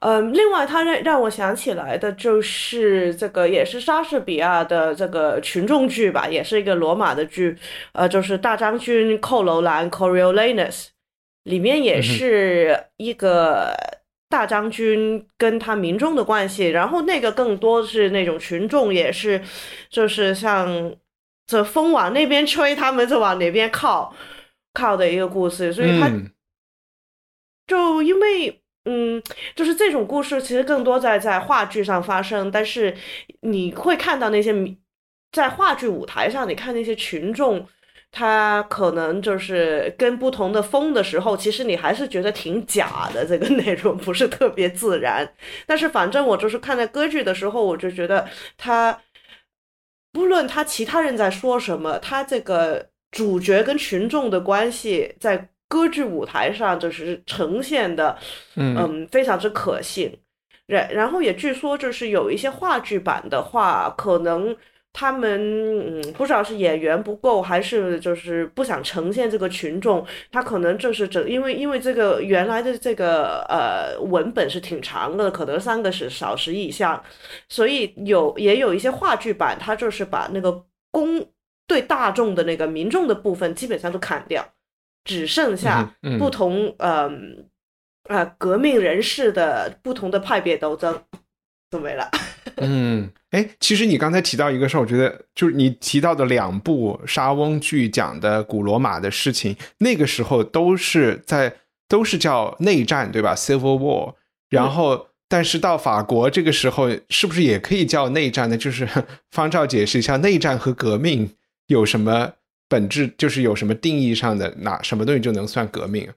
[SPEAKER 3] 嗯，另外，它让让我想起来的就是这个，也是莎士比亚的这个群众剧吧，也是一个罗马的剧，呃，就是大将军寇楼兰 （Coriolanus），里面也是一个大将军跟他民众的关系，然后那个更多是那种群众，也是就是像这风往那边吹，他们就往哪边靠靠的一个故事，所以它
[SPEAKER 1] 嗯。
[SPEAKER 3] 就因为嗯，就是这种故事其实更多在在话剧上发生，但是你会看到那些在话剧舞台上，你看那些群众他可能就是跟不同的风的时候，其实你还是觉得挺假的，这个内容不是特别自然。但是反正我就是看在歌剧的时候，我就觉得他不论他其他人在说什么，他这个主角跟群众的关系在歌剧舞台上就是呈现的，嗯，非常之可信。然然后也据说就是有一些话剧版的话，可能。他们嗯，不知道是演员不够，还是就是不想呈现这个群众。他可能就是整，因为因为这个原来的这个呃文本是挺长的，可能三个是小时以上，所以有也有一些话剧版，他就是把那个公对大众的那个民众的部分基本上都砍掉，只剩下不同呃啊革命人士的不同的派别斗争，就没了。
[SPEAKER 1] 嗯，哎，其实你刚才提到一个事儿，我觉得就是你提到的两部莎翁剧讲的古罗马的事情，那个时候都是在都是叫内战，对吧？Civil War。然后，但是到法国这个时候，是不是也可以叫内战呢？就是 <laughs> 方照解释一下，内战和革命有什么本质？就是有什么定义上的哪什么东西就能算革命？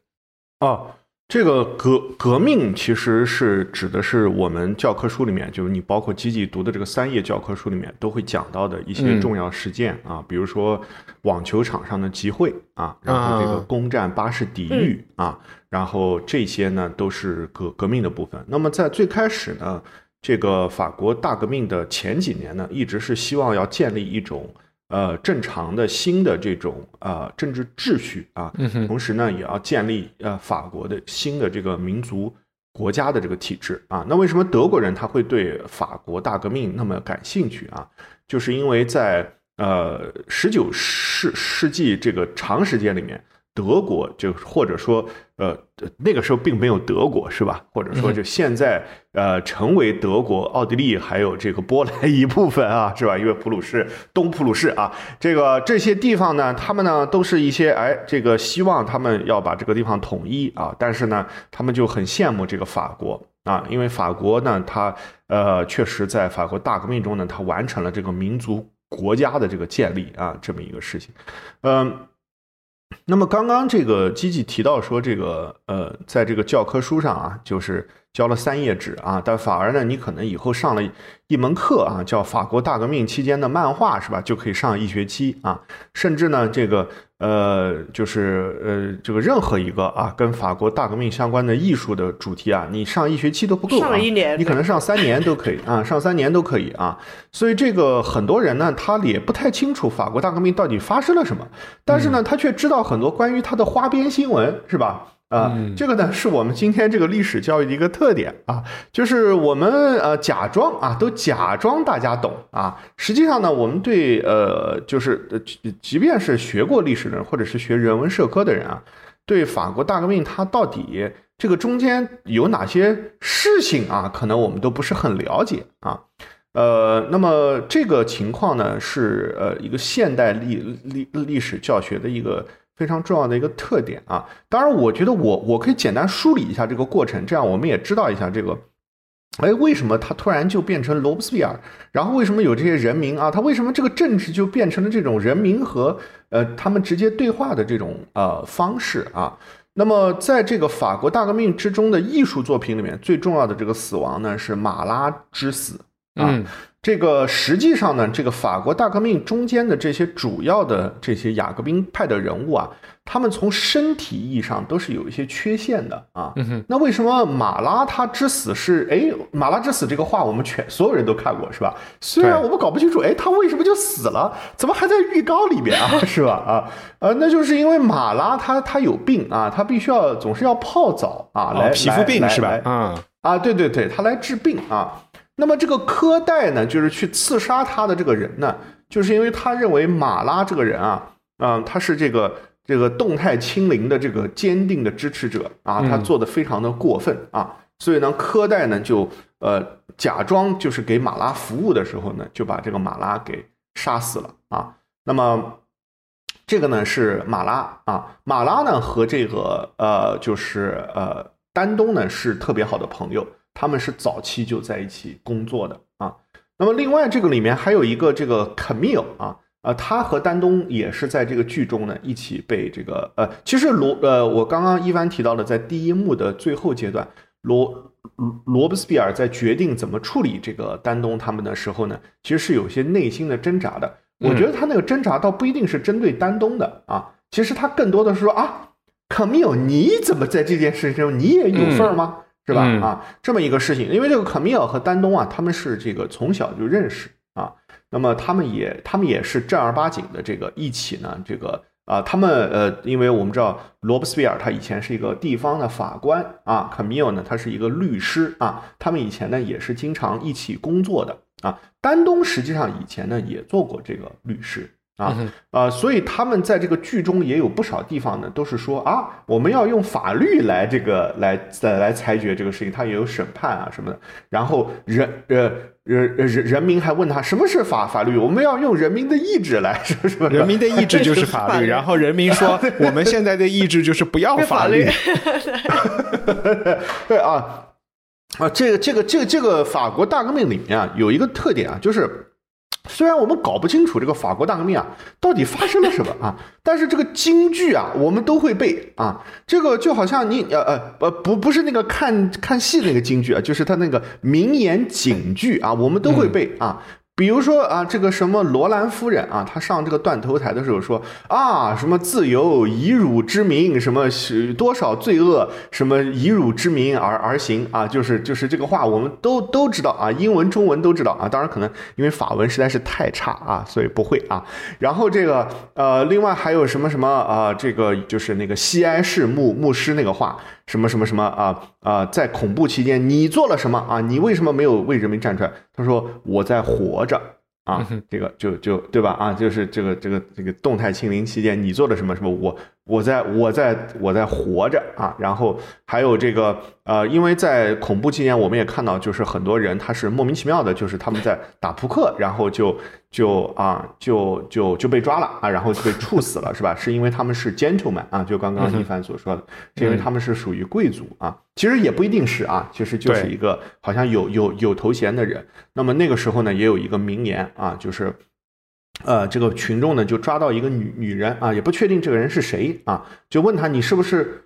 [SPEAKER 2] 哦。这个革革命其实是指的是我们教科书里面，就是你包括积极读的这个三页教科书里面都会讲到的一些重要事件啊，比如说网球场上的集会啊，然后这个攻占巴士底狱啊，然后这些呢都是革革命的部分。那么在最开始呢，这个法国大革命的前几年呢，一直是希望要建立一种。呃，正常的新的这种呃政治秩序啊，同时呢，也要建立呃法国的新的这个民族国家的这个体制啊。那为什么德国人他会对法国大革命那么感兴趣啊？就是因为在呃十九世世纪这个长时间里面。德国就或者说，呃，那个时候并没有德国，是吧？或者说，就现在，呃，成为德国、奥地利还有这个波兰一部分啊，是吧？因为普鲁士、东普鲁士啊，这个这些地方呢，他们呢都是一些，哎，这个希望他们要把这个地方统一啊，但是呢，他们就很羡慕这个法国啊，因为法国呢，它呃，确实在法国大革命中呢，它完成了这个民族国家的这个建立啊，这么一个事情，嗯。那么刚刚这个机器提到说，这个呃，在这个教科书上啊，就是教了三页纸啊，但反而呢，你可能以后上了一门课啊，叫法国大革命期间的漫画是吧，就可以上一学期啊，甚至呢，这个。呃，就是呃，这个任何一个啊，跟法国大革命相关的艺术的主题啊，你上一学期都不够，
[SPEAKER 3] 上了一年，
[SPEAKER 2] 你可能上三年都可以啊，上三年都可以啊。所以这个很多人呢，他也不太清楚法国大革命到底发生了什么，但是呢，他却知道很多关于他的花边新闻，是吧？啊，这个呢是我们今天这个历史教育的一个特点啊，就是我们呃假装啊，都假装大家懂啊，实际上呢，我们对呃就是呃即便是学过历史的人，或者是学人文社科的人啊，对法国大革命它到底这个中间有哪些事情啊，可能我们都不是很了解啊，呃，那么这个情况呢是呃一个现代历历历史教学的一个。非常重要的一个特点啊，当然，我觉得我我可以简单梳理一下这个过程，这样我们也知道一下这个，哎，为什么他突然就变成罗伯斯庇尔？然后为什么有这些人民啊？他为什么这个政治就变成了这种人民和呃他们直接对话的这种呃方式啊？那么在这个法国大革命之中的艺术作品里面，最重要的这个死亡呢是马拉之死啊。这个实际上呢，这个法国大革命中间的这些主要的这些雅各宾派的人物啊，他们从身体意义上都是有一些缺陷的啊。嗯那为什么马拉他之死是？哎，马拉之死这个话我们全所有人都看过是吧？虽然我们搞不清楚，哎，他为什么就死了？怎么还在浴缸里面啊？<laughs> 是吧？啊，呃，那就是因为马拉他他有病啊，他必须要总是要泡澡啊，来
[SPEAKER 1] 皮肤病是吧？
[SPEAKER 2] 嗯啊，对对对，他来治病啊。那么这个科代呢，就是去刺杀他的这个人呢，就是因为他认为马拉这个人啊，嗯，他是这个这个动态清零的这个坚定的支持者啊，他做的非常的过分啊，所以呢，科代呢就呃假装就是给马拉服务的时候呢，就把这个马拉给杀死了啊。那么这个呢是马拉啊，马拉呢和这个呃就是呃丹东呢是特别好的朋友。他们是早期就在一起工作的啊。那么另外这个里面还有一个这个 Camille 啊啊，他和丹东也是在这个剧中呢一起被这个呃，其实罗呃，我刚刚一帆提到了，在第一幕的最后阶段，罗罗伯斯比尔在决定怎么处理这个丹东他们的时候呢，其实是有些内心的挣扎的。我觉得他那个挣扎倒不一定是针对丹东的啊，其实他更多的是说啊，Camille，你怎么在这件事情中你也有份儿吗？是吧？啊，这么一个事情，因为这个 Camille 和丹东啊，他们是这个从小就认识啊，那么他们也他们也是正儿八经的这个一起呢，这个啊，他们呃，因为我们知道罗伯斯比尔他以前是一个地方的法官啊，Camille 呢他是一个律师啊，他们以前呢也是经常一起工作的啊，丹东实际上以前呢也做过这个律师。啊，呃，所以他们在这个剧中也有不少地方呢，都是说啊，我们要用法律来这个来再来裁决这个事情，他也有审判啊什么的。然后人呃人人人民还问他什么是法法律？我们要用人民的意志来什么什么？
[SPEAKER 1] 人民的意志 <laughs> 就是法律。然后人民说，我们现在的意志就是不要法律。<laughs>
[SPEAKER 2] 对啊啊，这个这个这个这个法国大革命里面啊，有一个特点啊，就是。虽然我们搞不清楚这个法国大革命啊到底发生了什么啊，<laughs> 但是这个京剧啊我们都会背啊。这个就好像你呃呃呃不不是那个看看戏那个京剧啊，就是他那个名言警句啊，我们都会背啊。比如说啊，这个什么罗兰夫人啊，她上这个断头台的时候说啊，什么自由以汝之名，什么是多少罪恶，什么以汝之名而而行啊，就是就是这个话，我们都都知道啊，英文、中文都知道啊。当然可能因为法文实在是太差啊，所以不会啊。然后这个呃，另外还有什么什么啊，这个就是那个西安市牧牧师那个话。什么什么什么啊啊！在恐怖期间，你做了什么啊？你为什么没有为人民站出来？他说：“我在活着啊，这个就就对吧？啊，就是这个这个这个动态清零期间，你做了什么什么？我。”我在我在我在活着啊，然后还有这个呃，因为在恐怖期间，我们也看到，就是很多人他是莫名其妙的，就是他们在打扑克，然后就就啊就就就被抓了啊，然后就被处死了，是吧？是因为他们是 gentleman 啊，就刚刚一凡所说的，是因为他们是属于贵族啊，其实也不一定是啊，其实就是一个好像有有有头衔的人。那么那个时候呢，也有一个名言啊，就是。呃，这个群众呢就抓到一个女女人啊，也不确定这个人是谁啊，就问他你是不是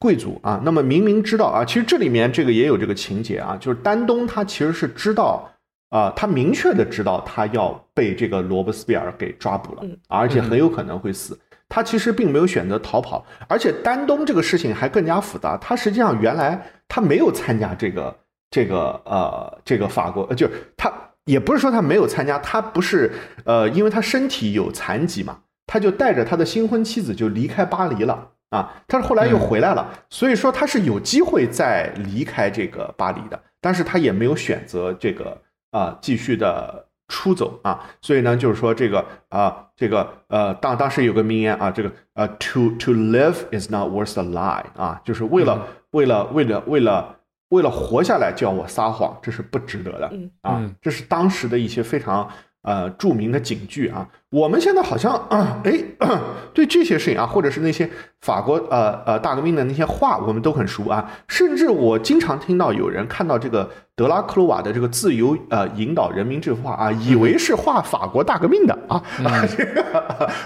[SPEAKER 2] 贵族啊？那么明明知道啊，其实这里面这个也有这个情节啊，就是丹东他其实是知道啊，他明确的知道他要被这个罗伯斯庇尔给抓捕了，而且很有可能会死。他其实并没有选择逃跑，而且丹东这个事情还更加复杂，他实际上原来他没有参加这个这个呃这个法国，就他。也不是说他没有参加，他不是，呃，因为他身体有残疾嘛，他就带着他的新婚妻子就离开巴黎了啊。但是后来又回来了，所以说他是有机会再离开这个巴黎的，但是他也没有选择这个啊继续的出走啊。所以呢，就是说这个啊，这个呃，当当时有个名言啊，这个呃，to to live is not worth a lie 啊，就是为了为了为了为了。为了活下来叫我撒谎，这是不值得的啊！这是当时的一些非常呃著名的警句啊。我们现在好像啊，哎，<clears throat> 对这些事情啊，或者是那些法国呃呃大革命的那些话，我们都很熟啊。甚至我经常听到有人看到这个德拉克鲁瓦的这个“自由呃引导人民”这幅画啊，以为是画法国大革命的啊 <laughs> 啊这个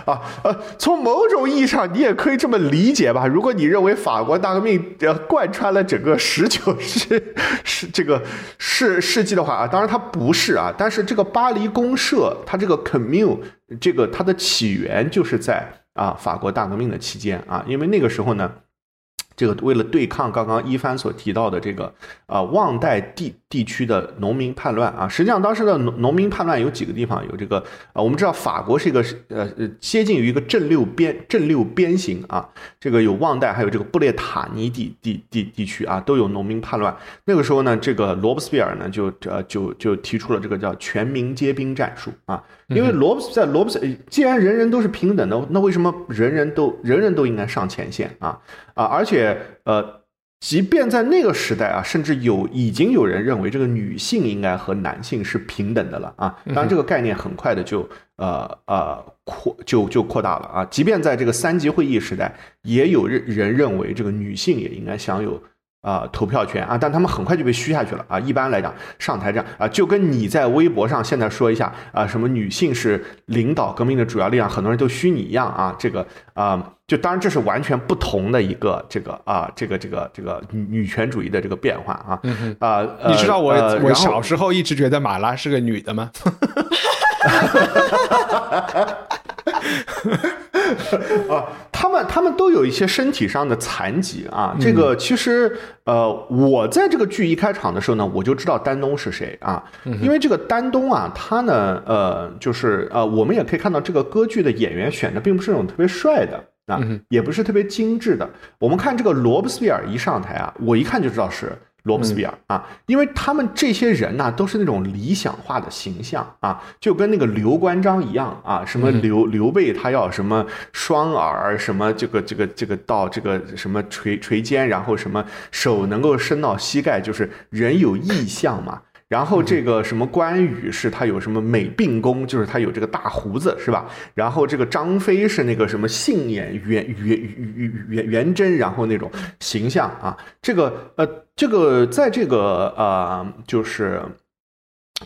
[SPEAKER 2] 啊呃，从某种意义上你也可以这么理解吧。如果你认为法国大革命呃贯穿了整个十九世 <laughs> 世这个世世纪的话啊，当然它不是啊，但是这个巴黎公社它这个 commune。这个它的起源就是在啊法国大革命的期间啊，因为那个时候呢。这个为了对抗刚刚一帆所提到的这个啊旺代地地区的农民叛乱啊，实际上当时的农农民叛乱有几个地方有这个啊，我们知道法国是一个呃呃接近于一个正六边正六边形啊，这个有旺代还有这个布列塔尼地地地地区啊都有农民叛乱。那个时候呢，这个罗伯斯庇尔呢就呃就就提出了这个叫全民皆兵战术啊，因为罗伯斯在罗伯斯既然人人都是平等的，那为什么人人都人人都应该上前线啊？啊，而且呃，即便在那个时代啊，甚至有已经有人认为这个女性应该和男性是平等的了啊。当然，这个概念很快的就呃呃扩就就扩大了啊。即便在这个三级会议时代，也有人人认为这个女性也应该享有啊投票权啊，但他们很快就被虚下去了啊。一般来讲，上台这样啊，就跟你在微博上现在说一下啊，什么女性是领导革命的主要力量，很多人都虚你一样啊，这个啊，就当然这是完全不同的一个这个啊，这个这个这个女女权主义的这个变化啊啊，
[SPEAKER 1] 你知道我
[SPEAKER 2] 呃
[SPEAKER 1] 我小时候一直觉得马拉是个女的吗？<laughs> <laughs>
[SPEAKER 2] 啊，他们他们都有一些身体上的残疾啊。这个其实呃，我在这个剧一开场的时候呢，我就知道丹东是谁啊，因为这个丹东啊，他呢呃，就是呃，我们也可以看到这个歌剧的演员选的并不是那种特别帅的。啊，也不是特别精致的。我们看这个罗伯斯庇尔一上台啊，我一看就知道是罗伯斯庇尔啊，因为他们这些人呢、都是那种理想化的形象啊，就跟那个刘关张一样啊，什么刘刘备他要什么双耳，什么这个这个这个到这个什么垂垂肩，然后什么手能够伸到膝盖，就是人有意象嘛。然后这个什么关羽是他有什么美鬓公，就是他有这个大胡子是吧？然后这个张飞是那个什么杏眼圆圆圆圆圆真，然后那种形象啊，这个呃，这个在这个呃，就是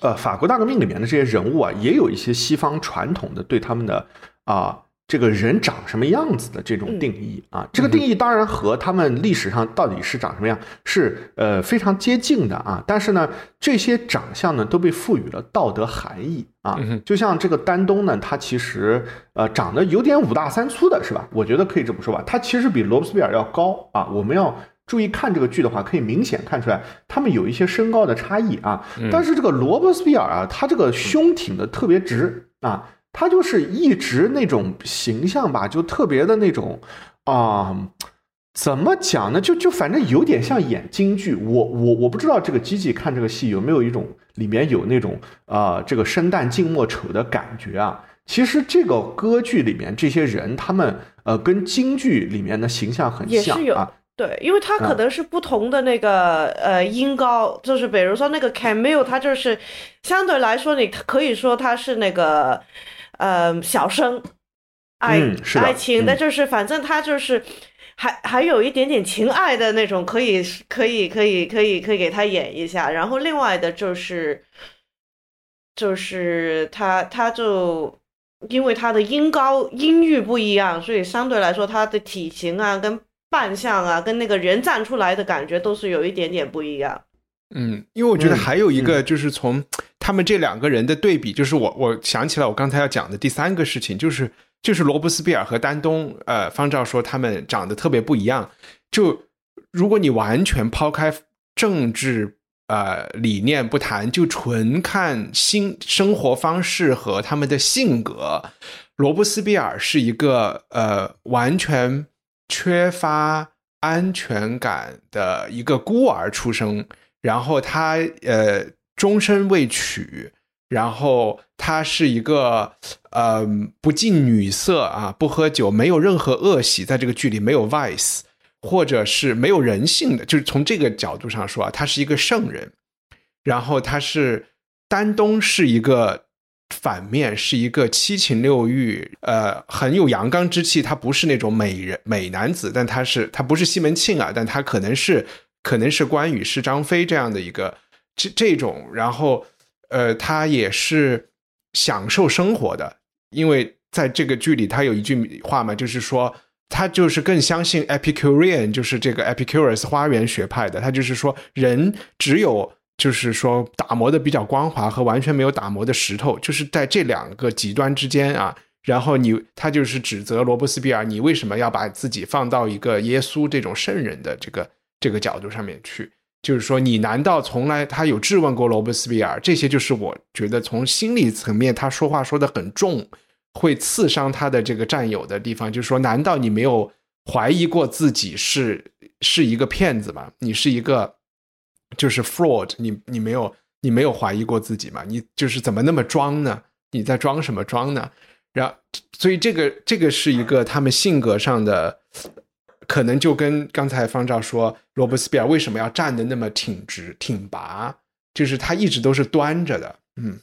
[SPEAKER 2] 呃法国大革命里面的这些人物啊，也有一些西方传统的对他们的啊。这个人长什么样子的这种定义啊，这个定义当然和他们历史上到底是长什么样是呃非常接近的啊。但是呢，这些长相呢都被赋予了道德含义啊。就像这个丹东呢，他其实呃长得有点五大三粗的是吧？我觉得可以这么说吧，他其实比罗伯斯庇尔要高啊。我们要注意看这个剧的话，可以明显看出来他们有一些身高的差异啊。但是这个罗伯斯庇尔啊，他这个胸挺的特别直啊。他就是一直那种形象吧，就特别的那种啊、怎么讲呢？就就反正有点像演京剧。我我我不知道这个机器看这个戏有没有一种里面有那种啊、这个生旦净末丑的感觉啊。其实这个歌剧里面这些人，他们呃跟京剧里面的形象很像啊。
[SPEAKER 3] 对，因为他可
[SPEAKER 2] 嗯
[SPEAKER 3] 能是不同的那个、呃音高，就是比如说那个 Camille，它就是相对来说，你可以说它是那个呃小生爱、爱情，
[SPEAKER 2] 嗯
[SPEAKER 3] 但就是反正他就是还还有一点点情爱的那种，可以可以可以可以可以给他演一下。然后另外的就是就是他他就。因为他的音高音域不一样，所以相对来说他的体型啊、跟扮相啊、跟那个人站出来的感觉都是有一点点不一样。
[SPEAKER 1] 嗯，因为我觉得
[SPEAKER 2] 嗯
[SPEAKER 1] 还有一个就是从他们这两个人的对比，就是我我想起来我刚才要讲的第三个事情，就是就是罗伯斯庇尔和丹东，呃，方照说他们长得特别不一样。就如果你完全抛开政治呃理念不谈，就纯看新生活方式和他们的性格，罗伯斯庇尔是一个呃完全缺乏安全感的一个孤儿出生。然后他呃终身未娶，然后他是一个呃不近女色啊，不喝酒，没有任何恶习，在这个剧里没有 vice，或者是没有人性的，就是从这个角度上说啊，他是一个圣人。然后他是丹东是一个反面，是一个七情六欲，呃，很有阳刚之气。他不是那种美人美男子，但他是他不是西门庆啊，但他可能是可能是关羽、是张飞这样的一个这这种。然后呃，他也是享受生活的，因为在这个剧里，他有一句话嘛，就是说。他就是更相信 Epicurean，就是这个 Epicurus 花园学派的。他就是说，人只有就是说打磨的比较光滑和完全没有打磨的石头，就是在这两个极端之间啊。然后你他就是指责罗伯斯庇尔，你为什么要把自己放到一个耶稣这种圣人的这个这个角度上面去？就是说，你难道从来他有质问过罗伯斯庇尔？这些就是我觉得从心理层面，他说话说的很重，会刺伤他的这个战友的地方。就是说，难道你没有怀疑过自己是是一个骗子吗？你是一个就是 fraud，你你没有你没有怀疑过自己吗？你就是怎么那么装呢？你在装什么装呢？然后，所以这个这个是一个他们性格上的，可能就跟刚才方照说，罗伯斯庇尔为什么要站得那么挺直挺拔，就是他一直都是端着的，嗯。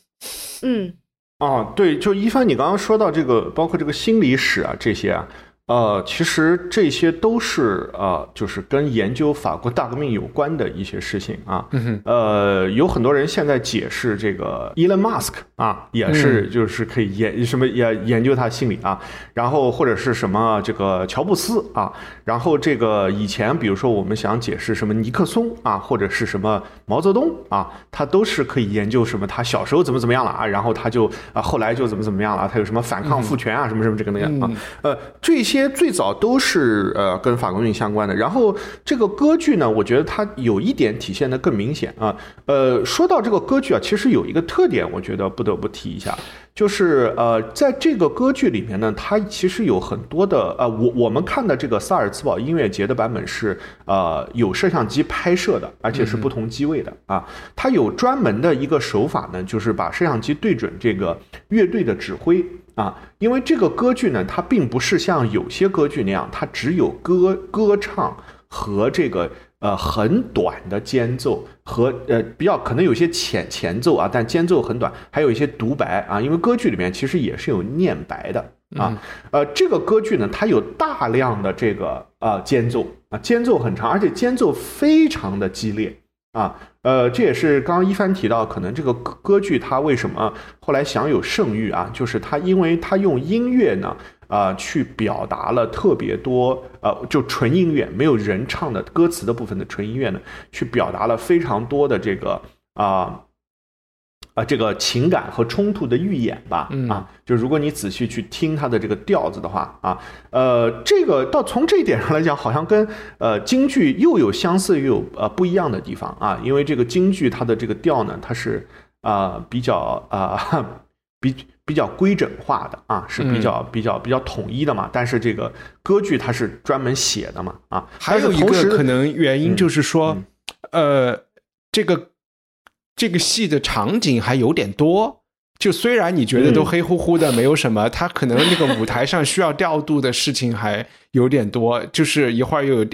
[SPEAKER 3] 嗯。
[SPEAKER 2] 哦，对，就一帆，你刚刚说到这个，包括这个心理史啊这些啊，呃，其实这些都是呃，就是跟研究法国大革命有关的一些事情啊。呃，有很多人现在解释这个 Elon Musk 啊，也是就是可以研什么也研究他心理啊，然后或者是什么这个乔布斯啊，然后这个以前比如说我们想解释什么尼克松啊，或者是什么毛泽东啊，他都是可以研究什么他小时候怎么怎么样了啊，然后他就啊后来就怎么怎么样了，他有什么反抗父权啊，什么什么这个那个啊，呃，这些。最早都是呃跟法国运相关的，然后这个歌剧呢，我觉得它有一点体现的更明显啊。呃，说到这个歌剧啊，其实有一个特点，我觉得不得不提一下，就是呃，在这个歌剧里面呢，它其实有很多的呃，我我们看的这个萨尔茨堡音乐节的版本是呃有摄像机拍摄的，而且是不同机位的啊。它有专门的一个手法呢，就是把摄像机对准这个乐队的指挥。啊，因为这个歌剧呢，它并不是像有些歌剧那样，它只有歌歌唱和这个呃很短的间奏和呃比较可能有些前前奏啊，但间奏很短，还有一些独白啊。因为歌剧里面其实也是有念白的啊。呃，这个歌剧呢，它有大量的这个呃间奏啊，间奏很长，而且间奏非常的激烈。啊，呃，这也是刚刚一帆提到，可能这个歌歌剧它为什么后来享有盛誉啊？就是它因为它用音乐呢，啊，去表达了特别多，呃，就纯音乐没有人唱的歌词的部分的纯音乐呢，去表达了非常多的这个啊。啊，这个情感和冲突的预演吧，啊，就如果你仔细去听它的这个调子的话，啊，呃，这个到从这一点上来讲，好像跟呃京剧又有相似又有呃不一样的地方啊，因为这个京剧它的这个调呢，它是啊比较啊比比较规整化的啊，是比较比较比较统一的嘛，但是这个歌剧它是专门写的嘛，啊，
[SPEAKER 1] 还有一个可能原因就是说，呃，这个。这个戏的场景还有点多，就虽然你觉得都黑乎乎的，没有什么，它可能那个舞台上需要调度的事情还有点多，就是一会儿又有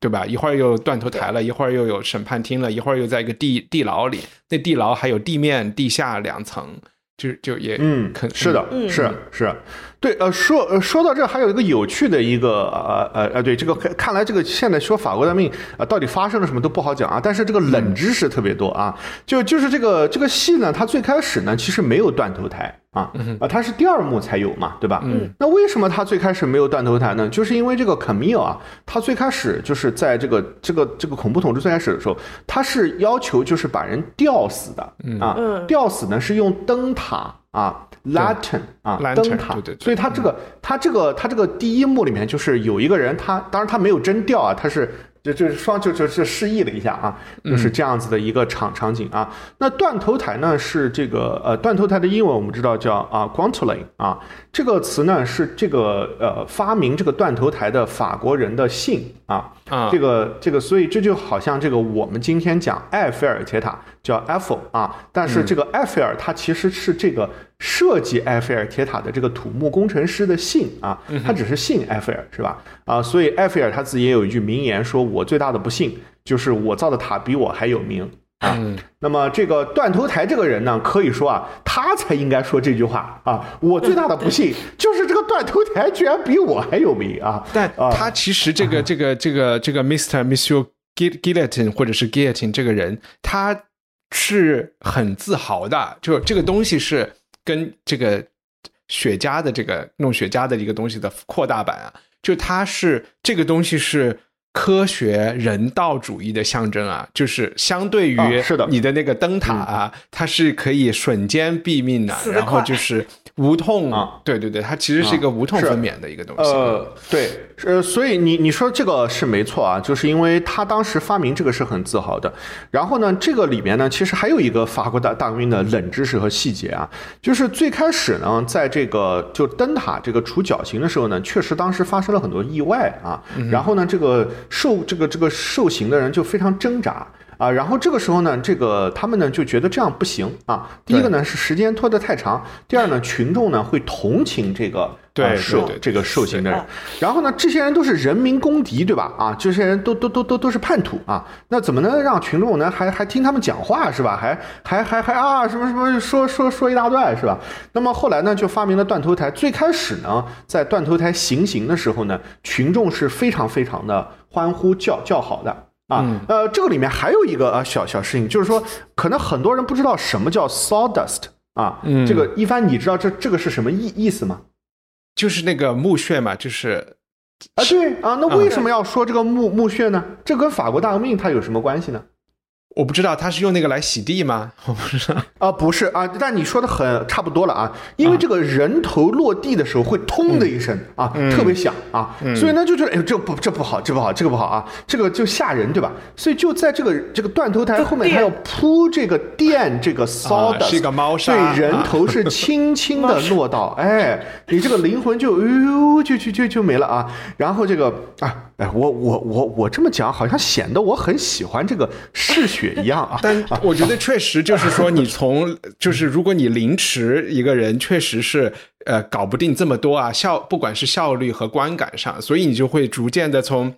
[SPEAKER 1] 对吧？一会儿又断头台了，一会儿又有审判厅了，一会儿又在一个地地牢里，那地牢还有地面、地下两层，就就也
[SPEAKER 2] 嗯，是的，是是。对，呃，说呃说到这，还有一个有趣的一个呃呃呃，对，这个看来这个现在说法国大革命啊，到底发生了什么都不好讲啊。但是这个冷知识特别多啊，就就是这个这个戏呢，它最开始呢其实没有断头台啊啊，它是第二幕才有嘛，对吧？嗯。那为什么它最开始没有断头台呢？就是因为这个 Camille 啊，他最开始就是在这个这个这个恐怖统治最开始的时候，他是要求就是把人吊死的啊，吊死呢是用灯塔啊。Lantern 啊，灯塔，所以它这个，它这个，它这个第一幕里面就是有一个人，他当然他没有真掉啊，他是。就就是双就就是示意了一下啊，就是这样子的一个场场景啊。那断头台呢是这个呃断头台的英文我们知道叫啊 guillotine 啊，这个词呢是这个呃发明这个断头台的法国人的姓啊啊。这个这个所以这就好像这个我们今天讲埃菲尔铁塔叫 Eiffel 啊，但是这个埃菲尔它其实是这个设计埃菲尔铁塔的这个土木工程师的姓啊，他只是姓埃菲尔是吧？啊，所以埃菲尔他自己也有一句名言说。我最大的不幸就是我造的塔比我还有名啊。那么这个断头台这个人呢，可以说啊，他才应该说这句话啊。我最大的不幸就是这个断头台居然比我还有名啊。
[SPEAKER 1] 但他其实这个 <laughs> 这个这个这个 Mr. Monsieur Guillotine 或者是 Guillotine 这个人，他是很自豪的，就这个东西是跟这个雪茄的这个弄雪茄的一个东西的扩大版啊，就他是这个东西是。科学人道主义的象征啊，就是相对于
[SPEAKER 2] 是的。
[SPEAKER 1] 你的那个灯塔啊，它是可以瞬间毙命的，然后就是无痛
[SPEAKER 2] 啊，
[SPEAKER 1] 对对对，它其实是一个无痛分娩的一个东西。
[SPEAKER 2] 呃，对，呃，所以你你说这个是没错啊，就是因为他当时发明这个是很自豪的。然后呢，这个里面呢，其实还有一个法国大大革命的冷知识和细节啊，就是最开始呢，在这个就灯塔这个除绞刑的时候呢，确实当时发生了很多意外啊，然后呢，这个。受这个这个受刑的人就非常挣扎。啊，然后这个时候呢，这个他们呢就觉得这样不行啊。第一个呢是时间拖得太长，第二呢群众呢会同情这个
[SPEAKER 1] 对
[SPEAKER 2] 啊受这个受刑的人，然后呢这些人都是人民公敌，对吧？啊，这些人都都都都都是叛徒啊，那怎么能让群众呢还还听他们讲话是吧？还还还还啊什么什么说说说一大段是吧？那么后来呢就发明了断头台，最开始呢在断头台行刑的时候呢，群众是非常非常的欢呼叫叫好的。啊，呃，这个里面还有一个啊小小事情，就是说，可能很多人不知道什么叫 sawdust 啊，
[SPEAKER 1] 嗯
[SPEAKER 2] 这个一帆你知道这这个是什么意意思吗？
[SPEAKER 1] 就是那个墓穴嘛，就是
[SPEAKER 2] 啊，对啊，那为什么要说这个墓墓穴呢？这跟法国大革命它有什么关系呢？
[SPEAKER 1] 我不知道他是用那个来洗地吗？<laughs> 我不知道。
[SPEAKER 2] 啊，不是啊，但你说的很差不多了啊，因为这个人头落地的时候会通的一声啊，特别响啊，所以呢就觉得哎，这不这不好，这不好，这个不好啊，这个就吓人，对吧？所以就在这个这个断头台后面，还要铺这个垫这个 sawdust，、
[SPEAKER 1] 是一个猫砂
[SPEAKER 2] 对，人头是轻轻的落到，哎，你这个灵魂就哎呦就就就就没了啊。然后这个啊，哎，我我我我这么讲，好像显得我很喜欢这个嗜血一样啊。<laughs>
[SPEAKER 1] 但我觉得确实就是说，你从就是如果你凌迟一个人，确实是呃搞不定这么多啊效，不管是效率和观感上，所以你就会逐渐的从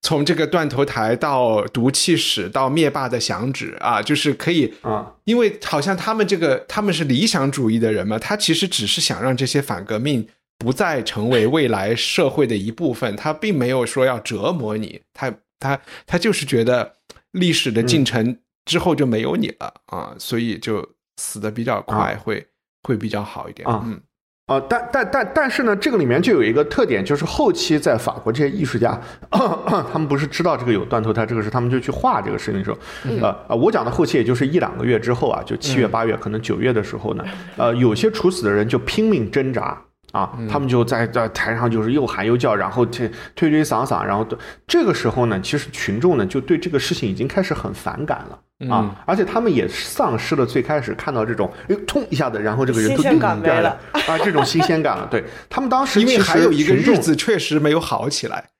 [SPEAKER 1] 从这个断头台到毒气室到灭霸的响指啊，就是可以
[SPEAKER 2] 啊，
[SPEAKER 1] 因为好像他们这个他们是理想主义的人嘛，他其实只是想让这些反革命不再成为未来社会的一部分，他并没有说要折磨你，他他他就是觉得历史的进程之后就没有你了、啊，所以就死的比较快，会会比较好一点。
[SPEAKER 2] 啊
[SPEAKER 1] 嗯
[SPEAKER 2] 啊，但但但但是呢，这个里面就有一个特点，就是后期在法国这些艺术家，<coughs> 他们不是知道这个有断头台这个事，他们就去画这个事情的时候，呃啊，我讲的后期也就是一两个月之后啊，就七月八月，可能九月的时候呢，呃，有些处死的人就拼命挣扎。啊，他们就在在台上就是又喊又叫，然后推推推搡搡，然后都这个时候呢，其实群众呢就对这个事情已经开始很反感了啊，而且他们也丧失了最开始看到这种哎冲一下子，然后这个人
[SPEAKER 3] 新
[SPEAKER 2] 都
[SPEAKER 3] 鲜感没了
[SPEAKER 2] 啊，这种新鲜感了。<laughs> 对他们当时
[SPEAKER 1] 因为还有一个日子确实没有好起来，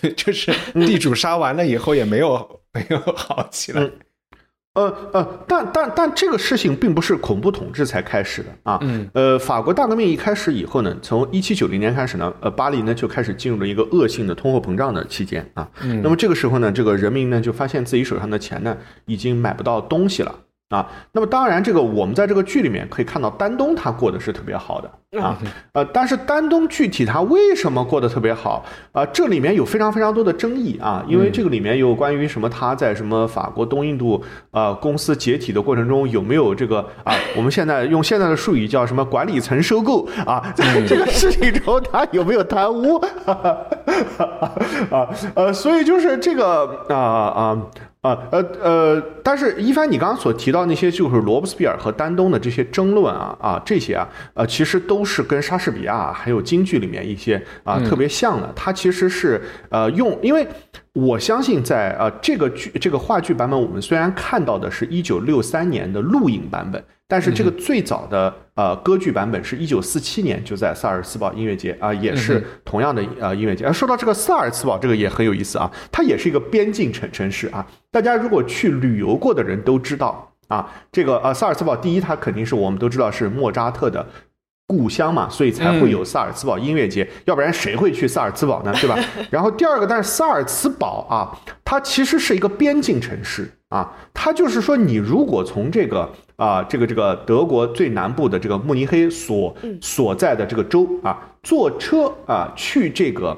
[SPEAKER 1] 对，<laughs> 就是地主杀完了以后也没有没有好起来。
[SPEAKER 2] 嗯呃呃，但但但这个事情并不是恐怖统治才开始的啊。
[SPEAKER 1] 嗯。
[SPEAKER 2] 呃，法国大革命一开始以后呢，从一七九零年开始呢，呃，巴黎呢就开始进入了一个恶性的通货膨胀的期间啊。
[SPEAKER 1] 嗯
[SPEAKER 2] 那么这个时候呢，这个人民呢就发现自己手上的钱呢已经买不到东西了。啊，那么当然，这个我们在这个剧里面可以看到，丹东他过得是特别好的啊，呃，但是丹东具体他为什么过得特别好啊、这里面有非常非常多的争议啊，因为这个里面有关于什么他在什么法国东印度呃公司解体的过程中有没有这个啊，我们现在用现在的术语叫什么管理层收购啊，在这个事情中他有没有贪污 <laughs> 啊呃，所以就是这个啊啊。啊，呃呃，但是一帆，你刚刚所提到那些就是罗伯斯庇尔和丹东的这些争论啊啊，这些啊，呃，其实都是跟莎士比亚还有京剧里面一些啊、特别像的。它其实是呃用，因为我相信在呃这个剧这个话剧版本，我们虽然看到的是一九六三年的录影版本，但是这个最早的呃歌剧版本是一九四七年就在萨尔茨堡音乐节啊、也是同样的呃音乐节。啊，说到这个萨尔茨堡，这个也很有意思啊，它也是一个边境城城市啊。大家如果去旅游过的人都知道啊，这个呃萨尔茨堡第一，它肯定是我们都知道是莫扎特的。故乡嘛，所以才会有萨尔茨堡音乐节，要不然谁会去萨尔茨堡呢？对吧？<laughs> 然后第二个，但是萨尔茨堡啊，它其实是一个边境城市啊，它就是说，你如果从这个啊，这个这个德国最南部的这个慕尼黑所所在的这个州啊，坐车啊去这个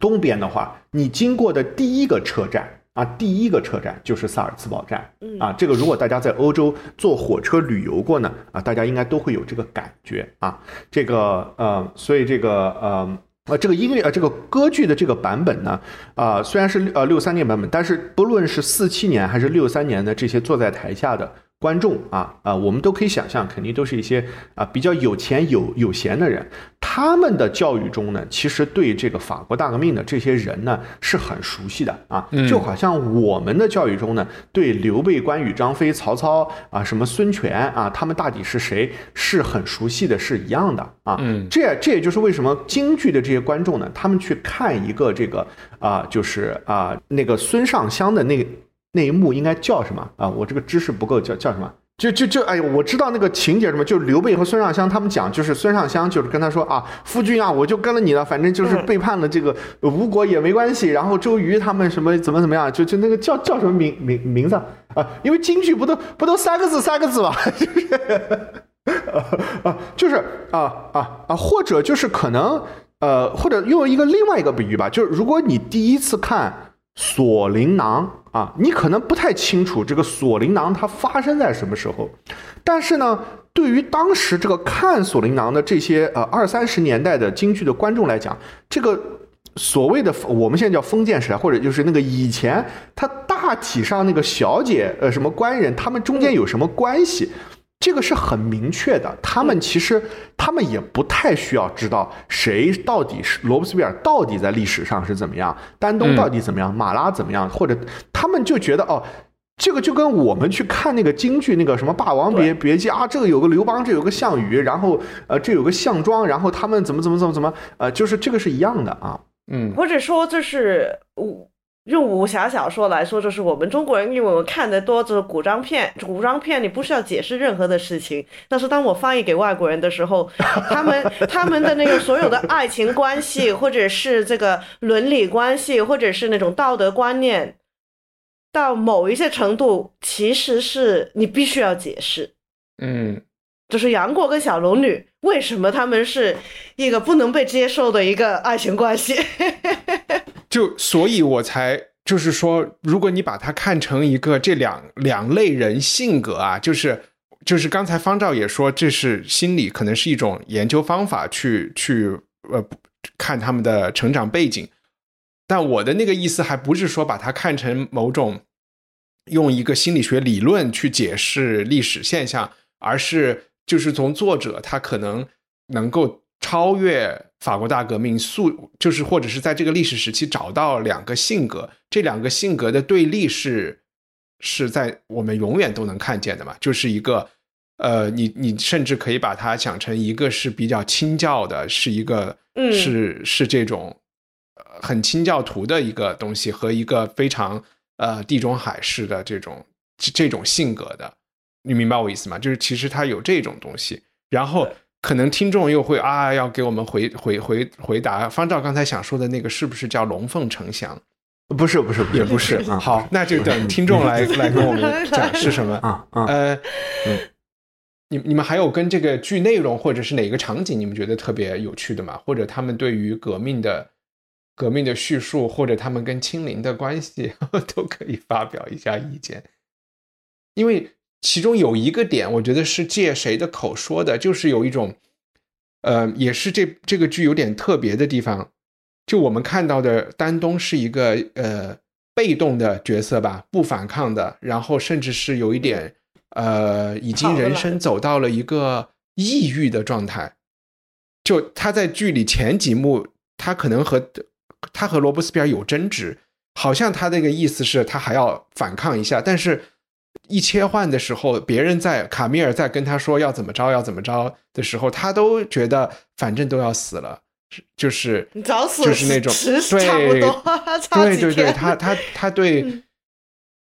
[SPEAKER 2] 东边的话，你经过的第一个车站啊，第一个车站就是萨尔茨堡站啊。这个如果大家在欧洲坐火车旅游过呢，啊，大家应该都会有这个感觉啊。这个呃，所以这个呃。呃，这个音乐呃，这个歌剧的这个版本呢，啊、虽然是呃六三年版本，但是不论是四七年还是六三年的这些坐在台下的观众啊啊、我们都可以想象，肯定都是一些啊、比较有钱有有闲的人，他们的教育中呢，其实对这个法国大革命的这些人呢是很熟悉的啊，就好像我们的教育中呢，对刘备、关羽、张飞、曹操啊，什么孙权啊，他们大抵是谁是很熟悉的，是一样的啊。
[SPEAKER 1] 嗯。
[SPEAKER 2] 这这也就是为什么京剧的这些观众呢，他们去看一个这个啊、就是啊、那个孙尚香的那个那一幕应该叫什么啊？我这个知识不够，叫叫什么？就就就哎呦，我知道那个情节什么，就是刘备和孙尚香他们讲，就是孙尚香就是跟他说啊，夫君啊，我就跟了你了，反正就是背叛了这个吴国也没关系。然后周瑜他们什么怎么怎么样，就就那个叫叫什么名名名字啊？因为京剧不都不都三个字三个字嘛，<laughs> 就是啊就是啊啊啊，或者就是可能呃，或者用一个另外一个比喻吧，就是如果你第一次看锁麟囊。啊，你可能不太清楚这个锁麟囊它发生在什么时候，但是呢，对于当时这个看锁麟囊的这些呃二三十年代的京剧的观众来讲，这个所谓的我们现在叫封建时代，或者就是那个以前，它大体上那个小姐呃什么官人，他们中间有什么关系？这个是很明确的，他们其实他们也不太需要知道谁到底是罗伯斯庇尔到底在历史上是怎么样，丹东到底怎么样，马拉怎么样，或者他们就觉得哦，这个就跟我们去看那个京剧那个什么《霸王别别姬》啊，这个有个刘邦，这有个项羽，然后呃这有个项庄，然后他们怎么怎么怎么怎么呃，就是这个是一样的啊，
[SPEAKER 1] 嗯，
[SPEAKER 3] 或者说就是我。用武侠小说来说，就是我们中国人，因为我们看的多，就是古装片。古装片你不需要解释任何的事情，但是当我翻译给外国人的时候，<laughs> 他们他们的那个所有的爱情关系，或者是这个伦理关系，或者是那种道德观念，到某一些程度，其实是你必须要解释。
[SPEAKER 1] 嗯，
[SPEAKER 3] 就是杨过跟小龙女为什么他们是一个不能被接受的一个爱情关系。<laughs>
[SPEAKER 1] 就所以，我才就是说，如果你把它看成一个这两两类人性格啊，就是就是刚才方照也说，这是心理，可能是一种研究方法，去去呃看他们的成长背景。但我的那个意思，还不是说把它看成某种用一个心理学理论去解释历史现象，而是就是从作者他可能能够。超越法国大革命，素就是或者是在这个历史时期找到两个性格，这两个性格的对立是是在我们永远都能看见的嘛？就是一个呃，你你甚至可以把它想成一个是比较清教的，是一个是是这种很清教徒的一个东西，和一个非常呃地中海式的这种这种性格的，你明白我意思吗？就是其实它有这种东西，然后。可能听众又会啊，要给我们回回回回答。方照刚才想说的那个是不是叫龙凤呈祥？
[SPEAKER 2] 不是，不是，
[SPEAKER 1] 也不是。好，那就等听众来来跟我们 <laughs> 讲是什么
[SPEAKER 2] 啊？
[SPEAKER 1] 呃，你你们还有跟这个剧内容或者是哪个场景你们觉得特别有趣的吗？或者他们对于革命的革命的叙述，或者他们跟清零的关系，<laughs> 都可以发表一下意见，因为。其中有一个点，我觉得是借谁的口说的，就是有一种，呃，也是这这个剧有点特别的地方。就我们看到的丹东是一个呃被动的角色吧，不反抗的，然后甚至是有一点呃，已经人生走到了一个抑郁的状态。就他在剧里前几幕，他可能和他和罗伯斯庇尔有争执，好像他那个意思是他还要反抗一下，但是。一切换的时候，别人在卡米尔在跟他说要怎么着要怎么着的时候，他都觉得反正都要死了，就是你
[SPEAKER 3] 早死
[SPEAKER 1] 就是那种 <laughs>
[SPEAKER 3] 对
[SPEAKER 1] 对对对，他 <laughs> 他他对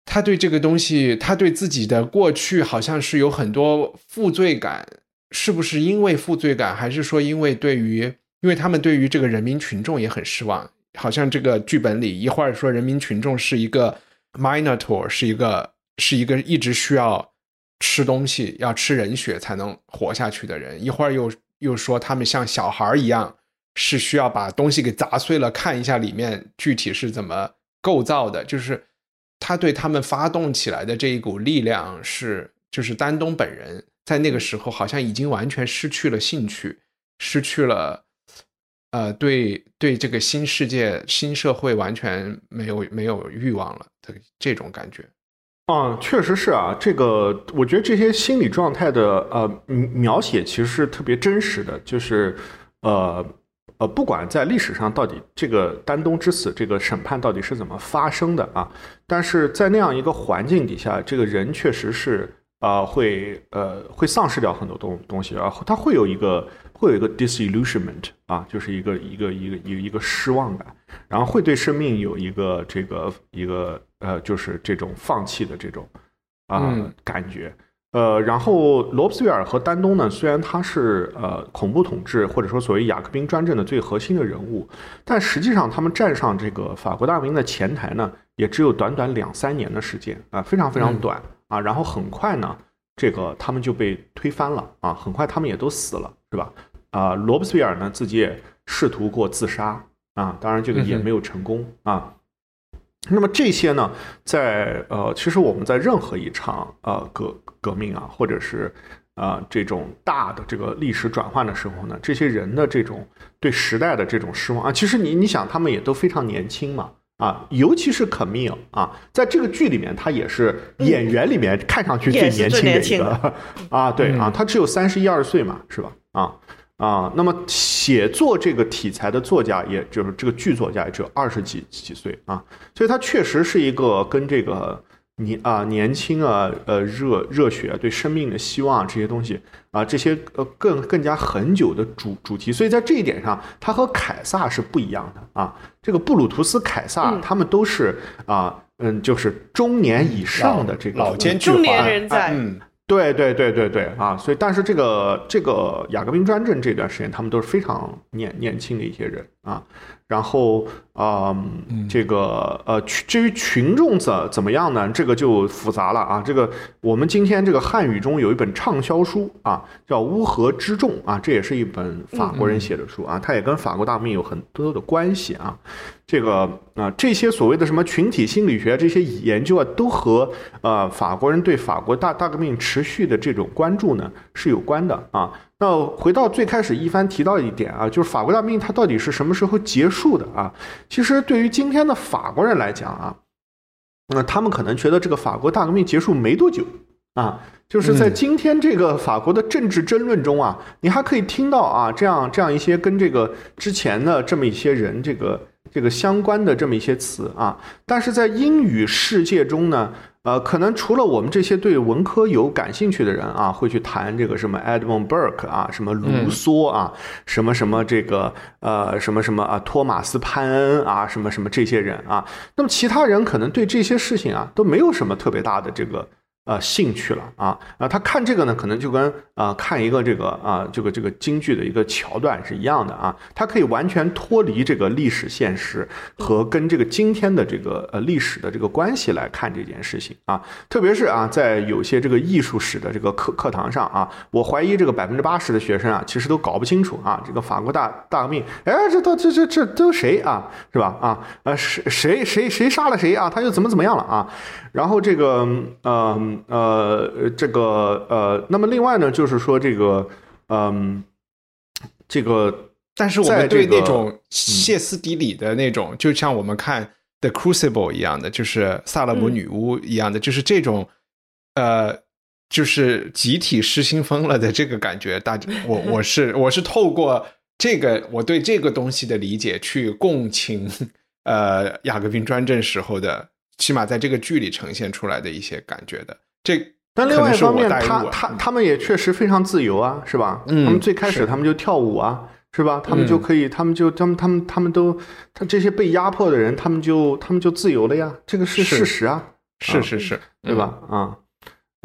[SPEAKER 1] 他对这个东西，他对自己的过去好像是有很多负罪感，是不是因为负罪感，还是说因为对于因为他们对于这个人民群众也很失望？好像这个剧本里一会儿说人民群众是一个 minotaur，是一个。是一个一直需要吃东西、要吃人血才能活下去的人，一会儿又又说他们像小孩一样，是需要把东西给砸碎了，看一下里面具体是怎么构造的。就是他对他们发动起来的这一股力量，是就是丹东本人在那个时候好像已经完全失去了兴趣，失去了呃对对这个新世界、新社会完全没有没有欲望了的这种感觉。
[SPEAKER 2] 嗯，确实是啊，这个我觉得这些心理状态的呃描写其实是特别真实的，就是呃呃，不管在历史上到底这个丹东之死这个审判到底是怎么发生的啊，但是在那样一个环境底下，这个人确实是啊会呃会丧失掉很多东东西，然后他会有一个。会有一个 disillusionment 啊，就是一个一个一个一个一个失望感，然后会对生命有一个这个一个呃，就是这种放弃的这种啊、感觉。呃，然后罗伯斯维尔和丹东呢，虽然他是呃恐怖统治或者说所谓雅各宾专政的最核心的人物，但实际上他们站上这个法国大革命的前台呢，也只有短短两三年的时间啊、非常非常短、啊。然后很快呢，这个他们就被推翻了啊，很快他们也都死了，是吧？啊，罗伯斯庇尔呢自己也试图过自杀啊，当然这个也没有成功啊。那么这些呢，在呃，其实我们在任何一场呃革革命啊，或者是啊、呃、这种大的这个历史转换的时候呢，这些人的这种对时代的这种失望啊，其实你你想，他们也都非常年轻嘛。啊，尤其是可米尔啊，在这个剧里面，他也是演员里面看上去最年轻的一个啊，对啊，他只有三十一二岁嘛，是吧？啊啊，那么写作这个题材的作家，也就是这个剧作家，也只有二十几几岁啊，所以他确实是一个跟这个年啊年轻啊呃热热血对生命的希望这些东西啊这些呃更更加很久的主主题，所以在这一点上，他和凯撒是不一样的啊。这个布鲁图斯、凯撒
[SPEAKER 3] 嗯。
[SPEAKER 2] 他们都是啊嗯就是中年以上的这个
[SPEAKER 1] 老奸巨猾，
[SPEAKER 3] 中年人在
[SPEAKER 1] 嗯，
[SPEAKER 2] 对对对对对啊！所以，但是这个这个雅各宾专政这段时间，他们都是非常年年轻的一些人啊。然后啊、嗯这个呃，群至于群众怎怎么样呢？这个就复杂了啊。这个我们今天这个汉语中有一本畅销书啊，叫《乌合之众》啊，这也是一本法国人写的书啊，它也跟法国大革命有很多的关系啊。这个啊、这些所谓的什么群体心理学这些研究啊，都和呃法国人对法国大大革命持续的这种关注呢是有关的啊。那回到最开始一帆提到一点啊，就是法国大革命它到底是什么时候结束的啊？其实对于今天的法国人来讲啊，那、他们可能觉得这个法国大革命结束没多久啊，就是在
[SPEAKER 1] 嗯
[SPEAKER 2] 今天这个法国的政治争论中啊，你还可以听到啊这样这样一些跟这个之前的这么一些人这个这个相关的这么一些词啊，但是在英语世界中呢。呃，可能除了我们这些对文科有感兴趣的人啊，会去谈这个什么 Edmund Burke 啊，什么卢梭啊，什么什么这个呃什么什么啊，托马斯潘恩啊，什么什么这些人啊，那么其他人可能对这些事情啊都没有什么特别大的这个呃兴趣了啊啊，他看这个呢，可能就跟啊、看一个这个啊这个这个京剧的一个桥段是一样的啊，他可以完全脱离这个历史现实和跟这个今天的这个呃历史的这个关系来看这件事情啊，特别是啊在有些这个艺术史的这个课课堂上啊，我怀疑这个百分之八十的学生啊，其实都搞不清楚啊，这个法国大大革命，哎，这都这这这都谁啊，是吧？啊，呃，谁谁谁谁杀了谁啊？他又怎么怎么样了啊？然后这个呃呃这个呃，那么另外呢，就是说这个嗯、这个
[SPEAKER 1] 但是我们对那种歇斯底里的那种，就像我们看《The Crucible》一样的，就是萨勒姆女巫一样的，就是这种，呃，就是集体失心疯了的这个感觉。大家，<laughs> 我我是我是透过这个我对这个东西的理解去共情，呃，雅各宾专政时候的，起码在这个剧里呈现出来的一些感觉的。这
[SPEAKER 2] 但另外一方面，他他他们也确实非常自由啊，是吧？
[SPEAKER 1] 嗯
[SPEAKER 2] 他们最开始他们就跳舞啊，是吧？他们就
[SPEAKER 1] 嗯
[SPEAKER 2] 可以，他们就他们他们他们都，他这些被压迫的人，他们就他们就自由了呀，这个是
[SPEAKER 1] 是
[SPEAKER 2] 事实啊，
[SPEAKER 1] 是是是，
[SPEAKER 2] 对吧？啊。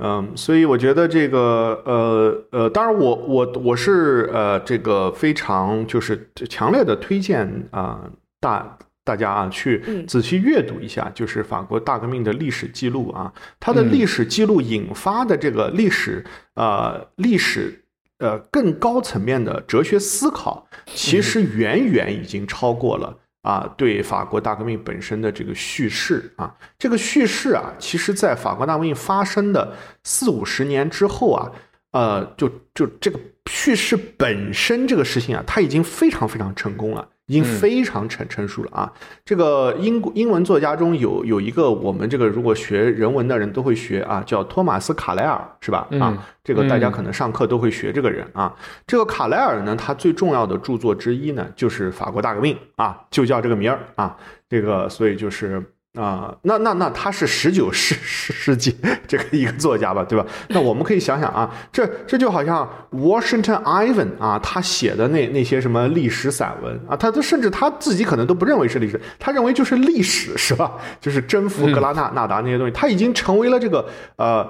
[SPEAKER 2] 嗯，所以我觉得这个呃呃，当然我我我是呃这个非常就是强烈的推荐啊、大大家啊去
[SPEAKER 3] 嗯。
[SPEAKER 2] 仔细阅读一下，就是法国大革命的历史记录啊，它的
[SPEAKER 1] 嗯。
[SPEAKER 2] 历史记录引发的这个历史呃历史呃更高层面的哲学思考，其实远远已经超过了。啊，对法国大革命本身的这个叙事啊，这个叙事啊，其实在法国大革命发生的四五十年之后啊，呃，就就这个叙事本身这个事情啊，它已经非常非常成功了，已经非常成成熟了啊。这个英国英文作家中有有一个我们这个如果学人文的人都会学啊，叫托马斯卡莱尔，是吧？
[SPEAKER 1] 嗯
[SPEAKER 2] 啊，这个大家
[SPEAKER 1] 嗯
[SPEAKER 2] 可能上课都会学这个人啊。这个卡莱尔呢，他最重要的著作之一呢，就是法国大革命啊，就叫这个名儿啊。这个所以就是啊，那那那他是十九世世世纪这个一个作家吧，对吧？那我们可以想想啊，这这就好像 Washington Ivan 啊，他写的那那些什么历史散文啊，他都甚至他自己可能都不认为是历史，他认为就是历史，是吧？就是征服格拉纳纳达那些东西，他已经成为了这个呃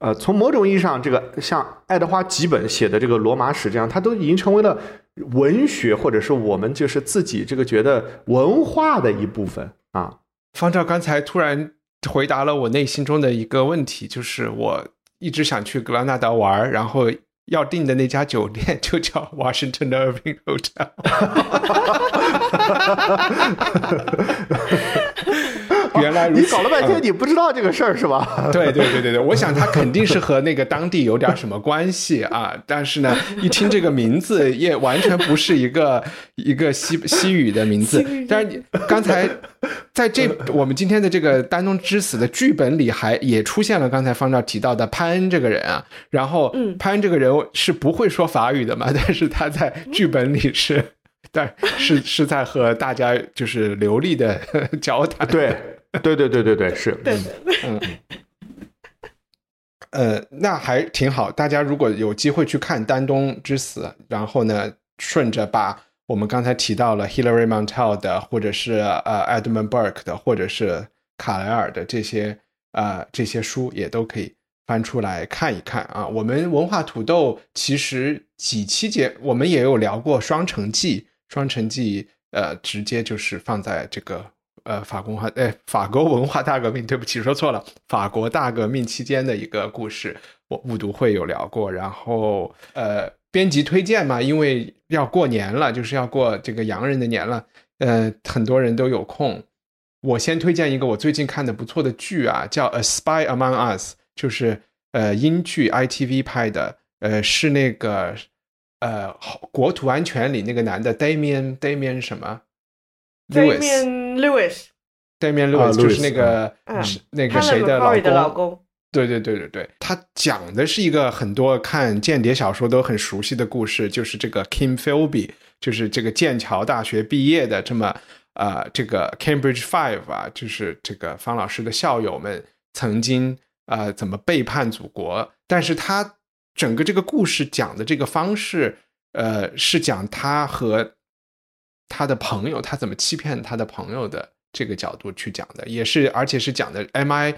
[SPEAKER 2] 呃，从某种意义上，这个像爱德华吉本写的这个罗马史这样，他都已经成为了文学或者是我们就是自己这个觉得文化的一部分啊。
[SPEAKER 1] 方照刚才突然回答了我内心中的一个问题，就是我一直想去格拉纳达玩，然后要订的那家酒店就叫 Washington Irving Hotel。<laughs> <laughs> 原来如此
[SPEAKER 2] 你搞了半天，你不知道这个事儿是吧？<laughs>
[SPEAKER 1] 对对对对对，我想他肯定是和那个当地有点什么关系啊，但是呢，一听这个名字也完全不是一个 <laughs> 一个西西语的名字。但是你刚才在这我们今天的这个丹东之死的剧本里，还也出现了刚才方照提到的潘恩这个人啊，然后潘恩这个人是不会说法语的嘛，但是他在剧本里是，但是是在和大家就是流利的 <laughs> 交谈。
[SPEAKER 2] 对。对对对对对，是，
[SPEAKER 3] 对对
[SPEAKER 1] 嗯，呃，那还挺好。大家如果有机会去看《丹东之死》，然后呢，顺着把我们刚才提到了 Hilary Mantel 的，或者是呃 Edmund Burke 的，或者是卡莱尔的这些呃这些书，也都可以翻出来看一看啊。我们文化土豆其实几期节我们也有聊过《双城记》，《双城记》呃，直接就是放在这个。呃，法国文化，哎，法国文化大革命，对不起，说错了，法国大革命期间的一个故事，我误读会有聊过。然后，呃，编辑推荐嘛，因为要过年了，就是要过这个洋人的年了，呃，很多人都有空。我先推荐一个我最近看的不错的剧啊，叫《A Spy Among Us》，就是呃英剧 ITV 拍的，呃，是那个呃《国土安全》里那个男的 Damian Damian 什么
[SPEAKER 3] ？Damian Lewis，Damian
[SPEAKER 1] Lewis 就是那个是那个谁的
[SPEAKER 3] 老公？
[SPEAKER 1] 对对对对对，他讲的是一个很多看间谍小说都很熟悉的故事，就是这个 Kim Philby，就是这个剑桥大学毕业的这么呃这个 Cambridge Five 啊，就是这个方老师的校友们曾经呃怎么背叛祖国，但是他整个这个故事讲的这个方式，呃是讲他和。他的朋友，他怎么欺骗他的朋友的这个角度去讲的，也是，而且是讲的 MI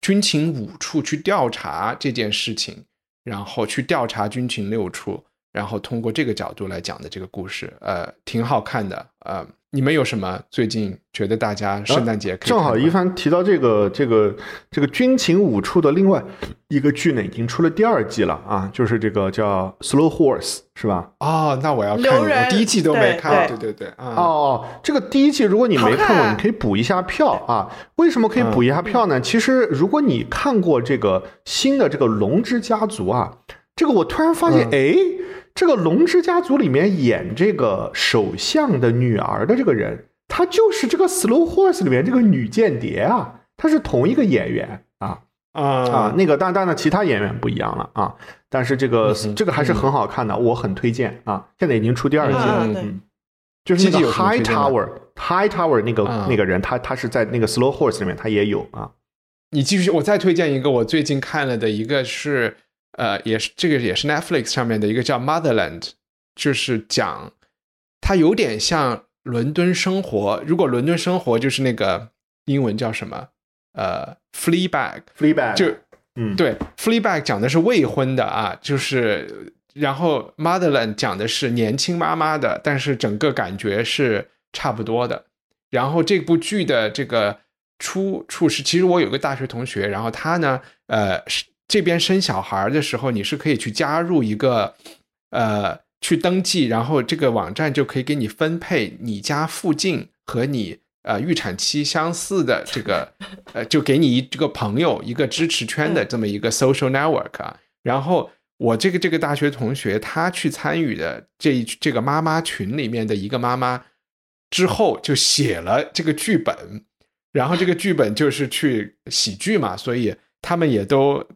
[SPEAKER 1] 军情五处去调查这件事情，然后去调查军情六处，然后通过这个角度来讲的这个故事，呃，挺好看的，呃。你们有什么最近觉得大家圣诞节
[SPEAKER 2] 正好一帆提到这个这个这个军情五处的另外一个剧呢，已经出了第二季了啊，就是这个叫《Slow Horse》是吧？
[SPEAKER 1] 哦，那我要看，我第一季都没看，对对对，
[SPEAKER 2] 哦，这个第一季如果你没看过，你可以补一下票啊。为什么可以补一下票呢？其实如果你看过这个新的这个《龙之家族》啊，这个我突然发现，哎。这个《龙之家族》里面演这个首相的女儿的这个人，她就是这个《Slow Horse》里面这个女间谍啊，她是同一个演员啊
[SPEAKER 1] 啊
[SPEAKER 2] 啊！那个，但但呢，其他演员不一样了啊。但是这个这个还是很好看的，我很推荐啊。现在已经出第二季了，嗯，就是那个 High Tower，High Tower 那个那个人，他他是在那个《Slow Horse》里面，他也有啊。
[SPEAKER 1] 你继续，我再推荐一个，我最近看了的一个是。呃，也是这个也是 Netflix 上面的一个叫 Motherland，就是讲它有点像伦敦生活。如果伦敦生活就是那个英文叫什么？呃，Fleabag，Fleabag 就嗯，对，Fleabag 讲的是未婚的啊，就是然后 Motherland 讲的是年轻妈妈的，但是整个感觉是差不多的。然后这部剧的这个出处是，其实我有个大学同学，然后他呢，呃是。这边生小孩的时候，你是可以去加入一个，呃，去登记，然后这个网站就可以给你分配你家附近和你呃预产期相似的这个，<laughs> 呃，就给你一这个朋友一个支持圈的这么一个 social network 啊。然后我这个这个大学同学他去参与的这一这个妈妈群里面的一个妈妈之后，就写了这个剧本，然后这个剧本就是去喜剧嘛，所以他们也都。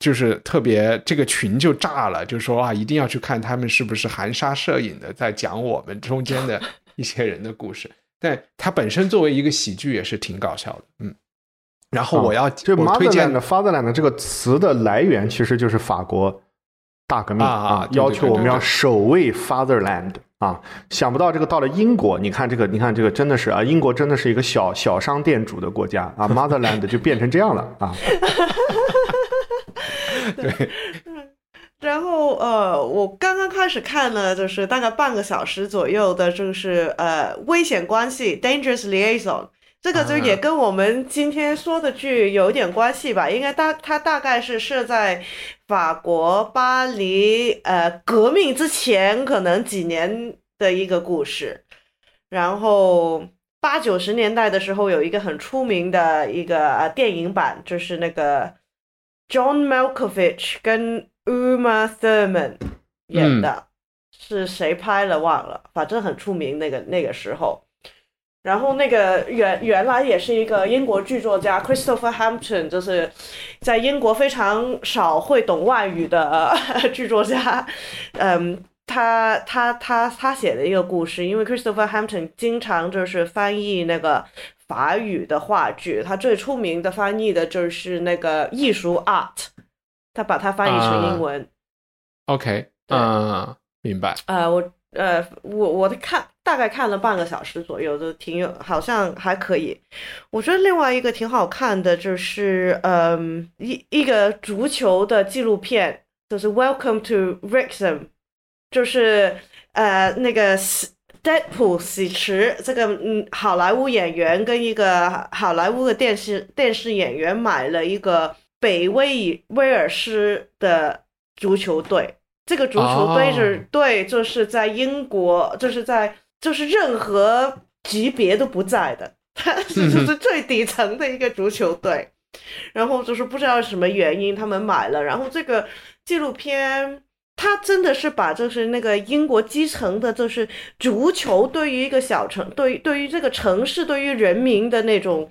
[SPEAKER 1] 就是特别这个群就炸了，就说啊，一定要去看他们是不是含沙射影的在讲我们中间的 <laughs> 一些人的故事。但它本身作为一个喜剧也是挺搞笑的，嗯。然后我要
[SPEAKER 2] 这
[SPEAKER 1] 我推荐
[SPEAKER 2] motherland fatherland 这个词的来源其实就是法国大革命
[SPEAKER 1] 啊啊对对
[SPEAKER 2] 要求我们要
[SPEAKER 1] 对对对
[SPEAKER 2] 守卫 fatherland 啊，想不到这个到了英国，你看这个，你看这个真的是啊，英国真的是一个小小商店主的国家啊，motherland 就变成这样了啊。<laughs> <laughs>
[SPEAKER 3] 然后呃，我刚刚开始看了，就是大概半个小时左右的，就是呃危险关系 （dangerous liaison）。这个就也跟我们今天说的剧有点关系吧？应该大它大概是设在法国巴黎呃革命之前可能几年的一个故事。然后八九十年代的时候，有一个很出名的一个呃电影版，就是那个 John Malkovich 跟 Uma Thurman 演的，是谁拍了忘了，反正很出名那个那个时候。然后那个原原来也是一个英国剧作家 Christopher Hampton，就是在英国非常少会懂外语的、呃、<laughs> 剧作家，嗯。他他他他写的一个故事，因为 Christopher Hampton 经常就是翻译那个法语的话剧，他最出名的翻译的就是那个艺术 art，他把它翻译成英文。
[SPEAKER 1] OK，
[SPEAKER 3] 对
[SPEAKER 1] 嗯，明白。
[SPEAKER 3] 呃，我呃我我看大概看了半个小时左右，都挺有，好像还可以。我觉得另外一个挺好看的就是，嗯，一一个足球的纪录片，就是 Welcome to Wrexham。就是呃那个 Deadpool 喜池这个嗯好莱坞演员跟一个好莱坞的电视电视演员买了一个北威威尔士的足球队，这个足球队是、
[SPEAKER 1] 哦
[SPEAKER 3] 对，就是在英国，就是在就是任何级别都不在的，它 <laughs> 是就是最底层的一个足球队。然后就是不知道什么原因他们买了，然后这个纪录片。他真的是把就是那个英国基层的，就是足球对于一个小城，对于对于这个城市，对于人民的那种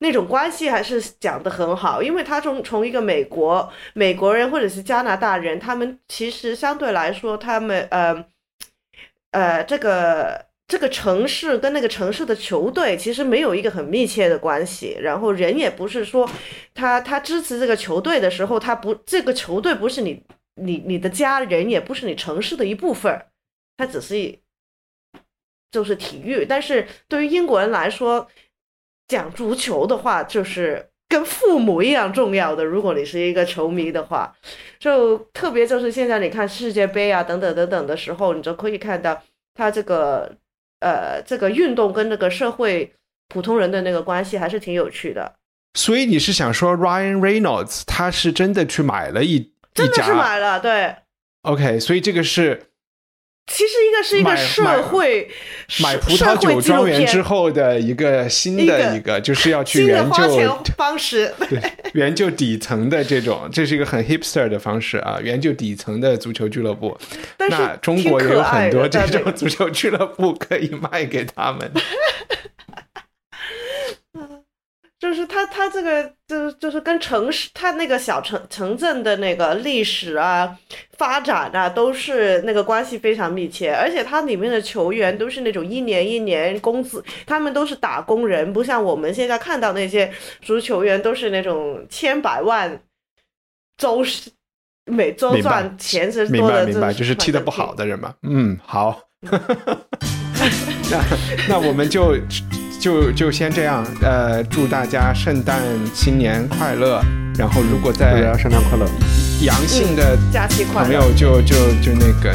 [SPEAKER 3] 那种关系，还是讲得很好。因为他从从一个美国美国人或者是加拿大人，他们其实相对来说，他们呃呃这个这个城市跟那个城市的球队其实没有一个很密切的关系。然后人也不是说他他支持这个球队的时候，他不这个球队不是你。你你的家人也不是你城市的一部分，它只是就是体育。但是对于英国人来说，讲足球的话，就是跟父母一样重要的。如果你是一个球迷的话，就特别就是现在你看世界杯啊等等等等的时候，你就可以看到他这个呃这个运动跟那个社会普通人的那个关系还是挺有趣的。
[SPEAKER 1] 所以你是想说 Ryan Reynolds 他是真的去买了一
[SPEAKER 3] 真的是买了，对。
[SPEAKER 1] OK，所以这个是
[SPEAKER 3] 其实一个是一个社会
[SPEAKER 1] 买葡萄酒庄园之后的一个新的一个，就是要去研究
[SPEAKER 3] 方式，<laughs>
[SPEAKER 1] 对，研究底层的这种，这是一个很 hipster 的方式啊，研究底层的足球俱乐部。那中国也有很多这种足球俱乐部可以卖给他们。
[SPEAKER 3] 就是它，它这个就是就是跟城市，它那个小城城镇的那个历史啊、发展啊，都是那个关系非常密切。而且它里面的球员都是那种一年一年工资，他们都是打工人，不像我们现在看到那些足球员都是那种千百万周每周赚钱是
[SPEAKER 1] 明白明白，就是踢得不好的人嘛。嗯，好，<laughs> 那那我们就。就就先这样，呃，祝大家圣诞新年快乐。然后，如果在
[SPEAKER 2] 大家圣诞快乐，
[SPEAKER 1] 阳性的
[SPEAKER 3] 假期快乐，
[SPEAKER 1] 朋友就就就那个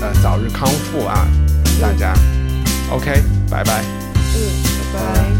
[SPEAKER 1] 呃早日康复啊，大家，OK，拜拜。
[SPEAKER 3] 嗯，拜拜。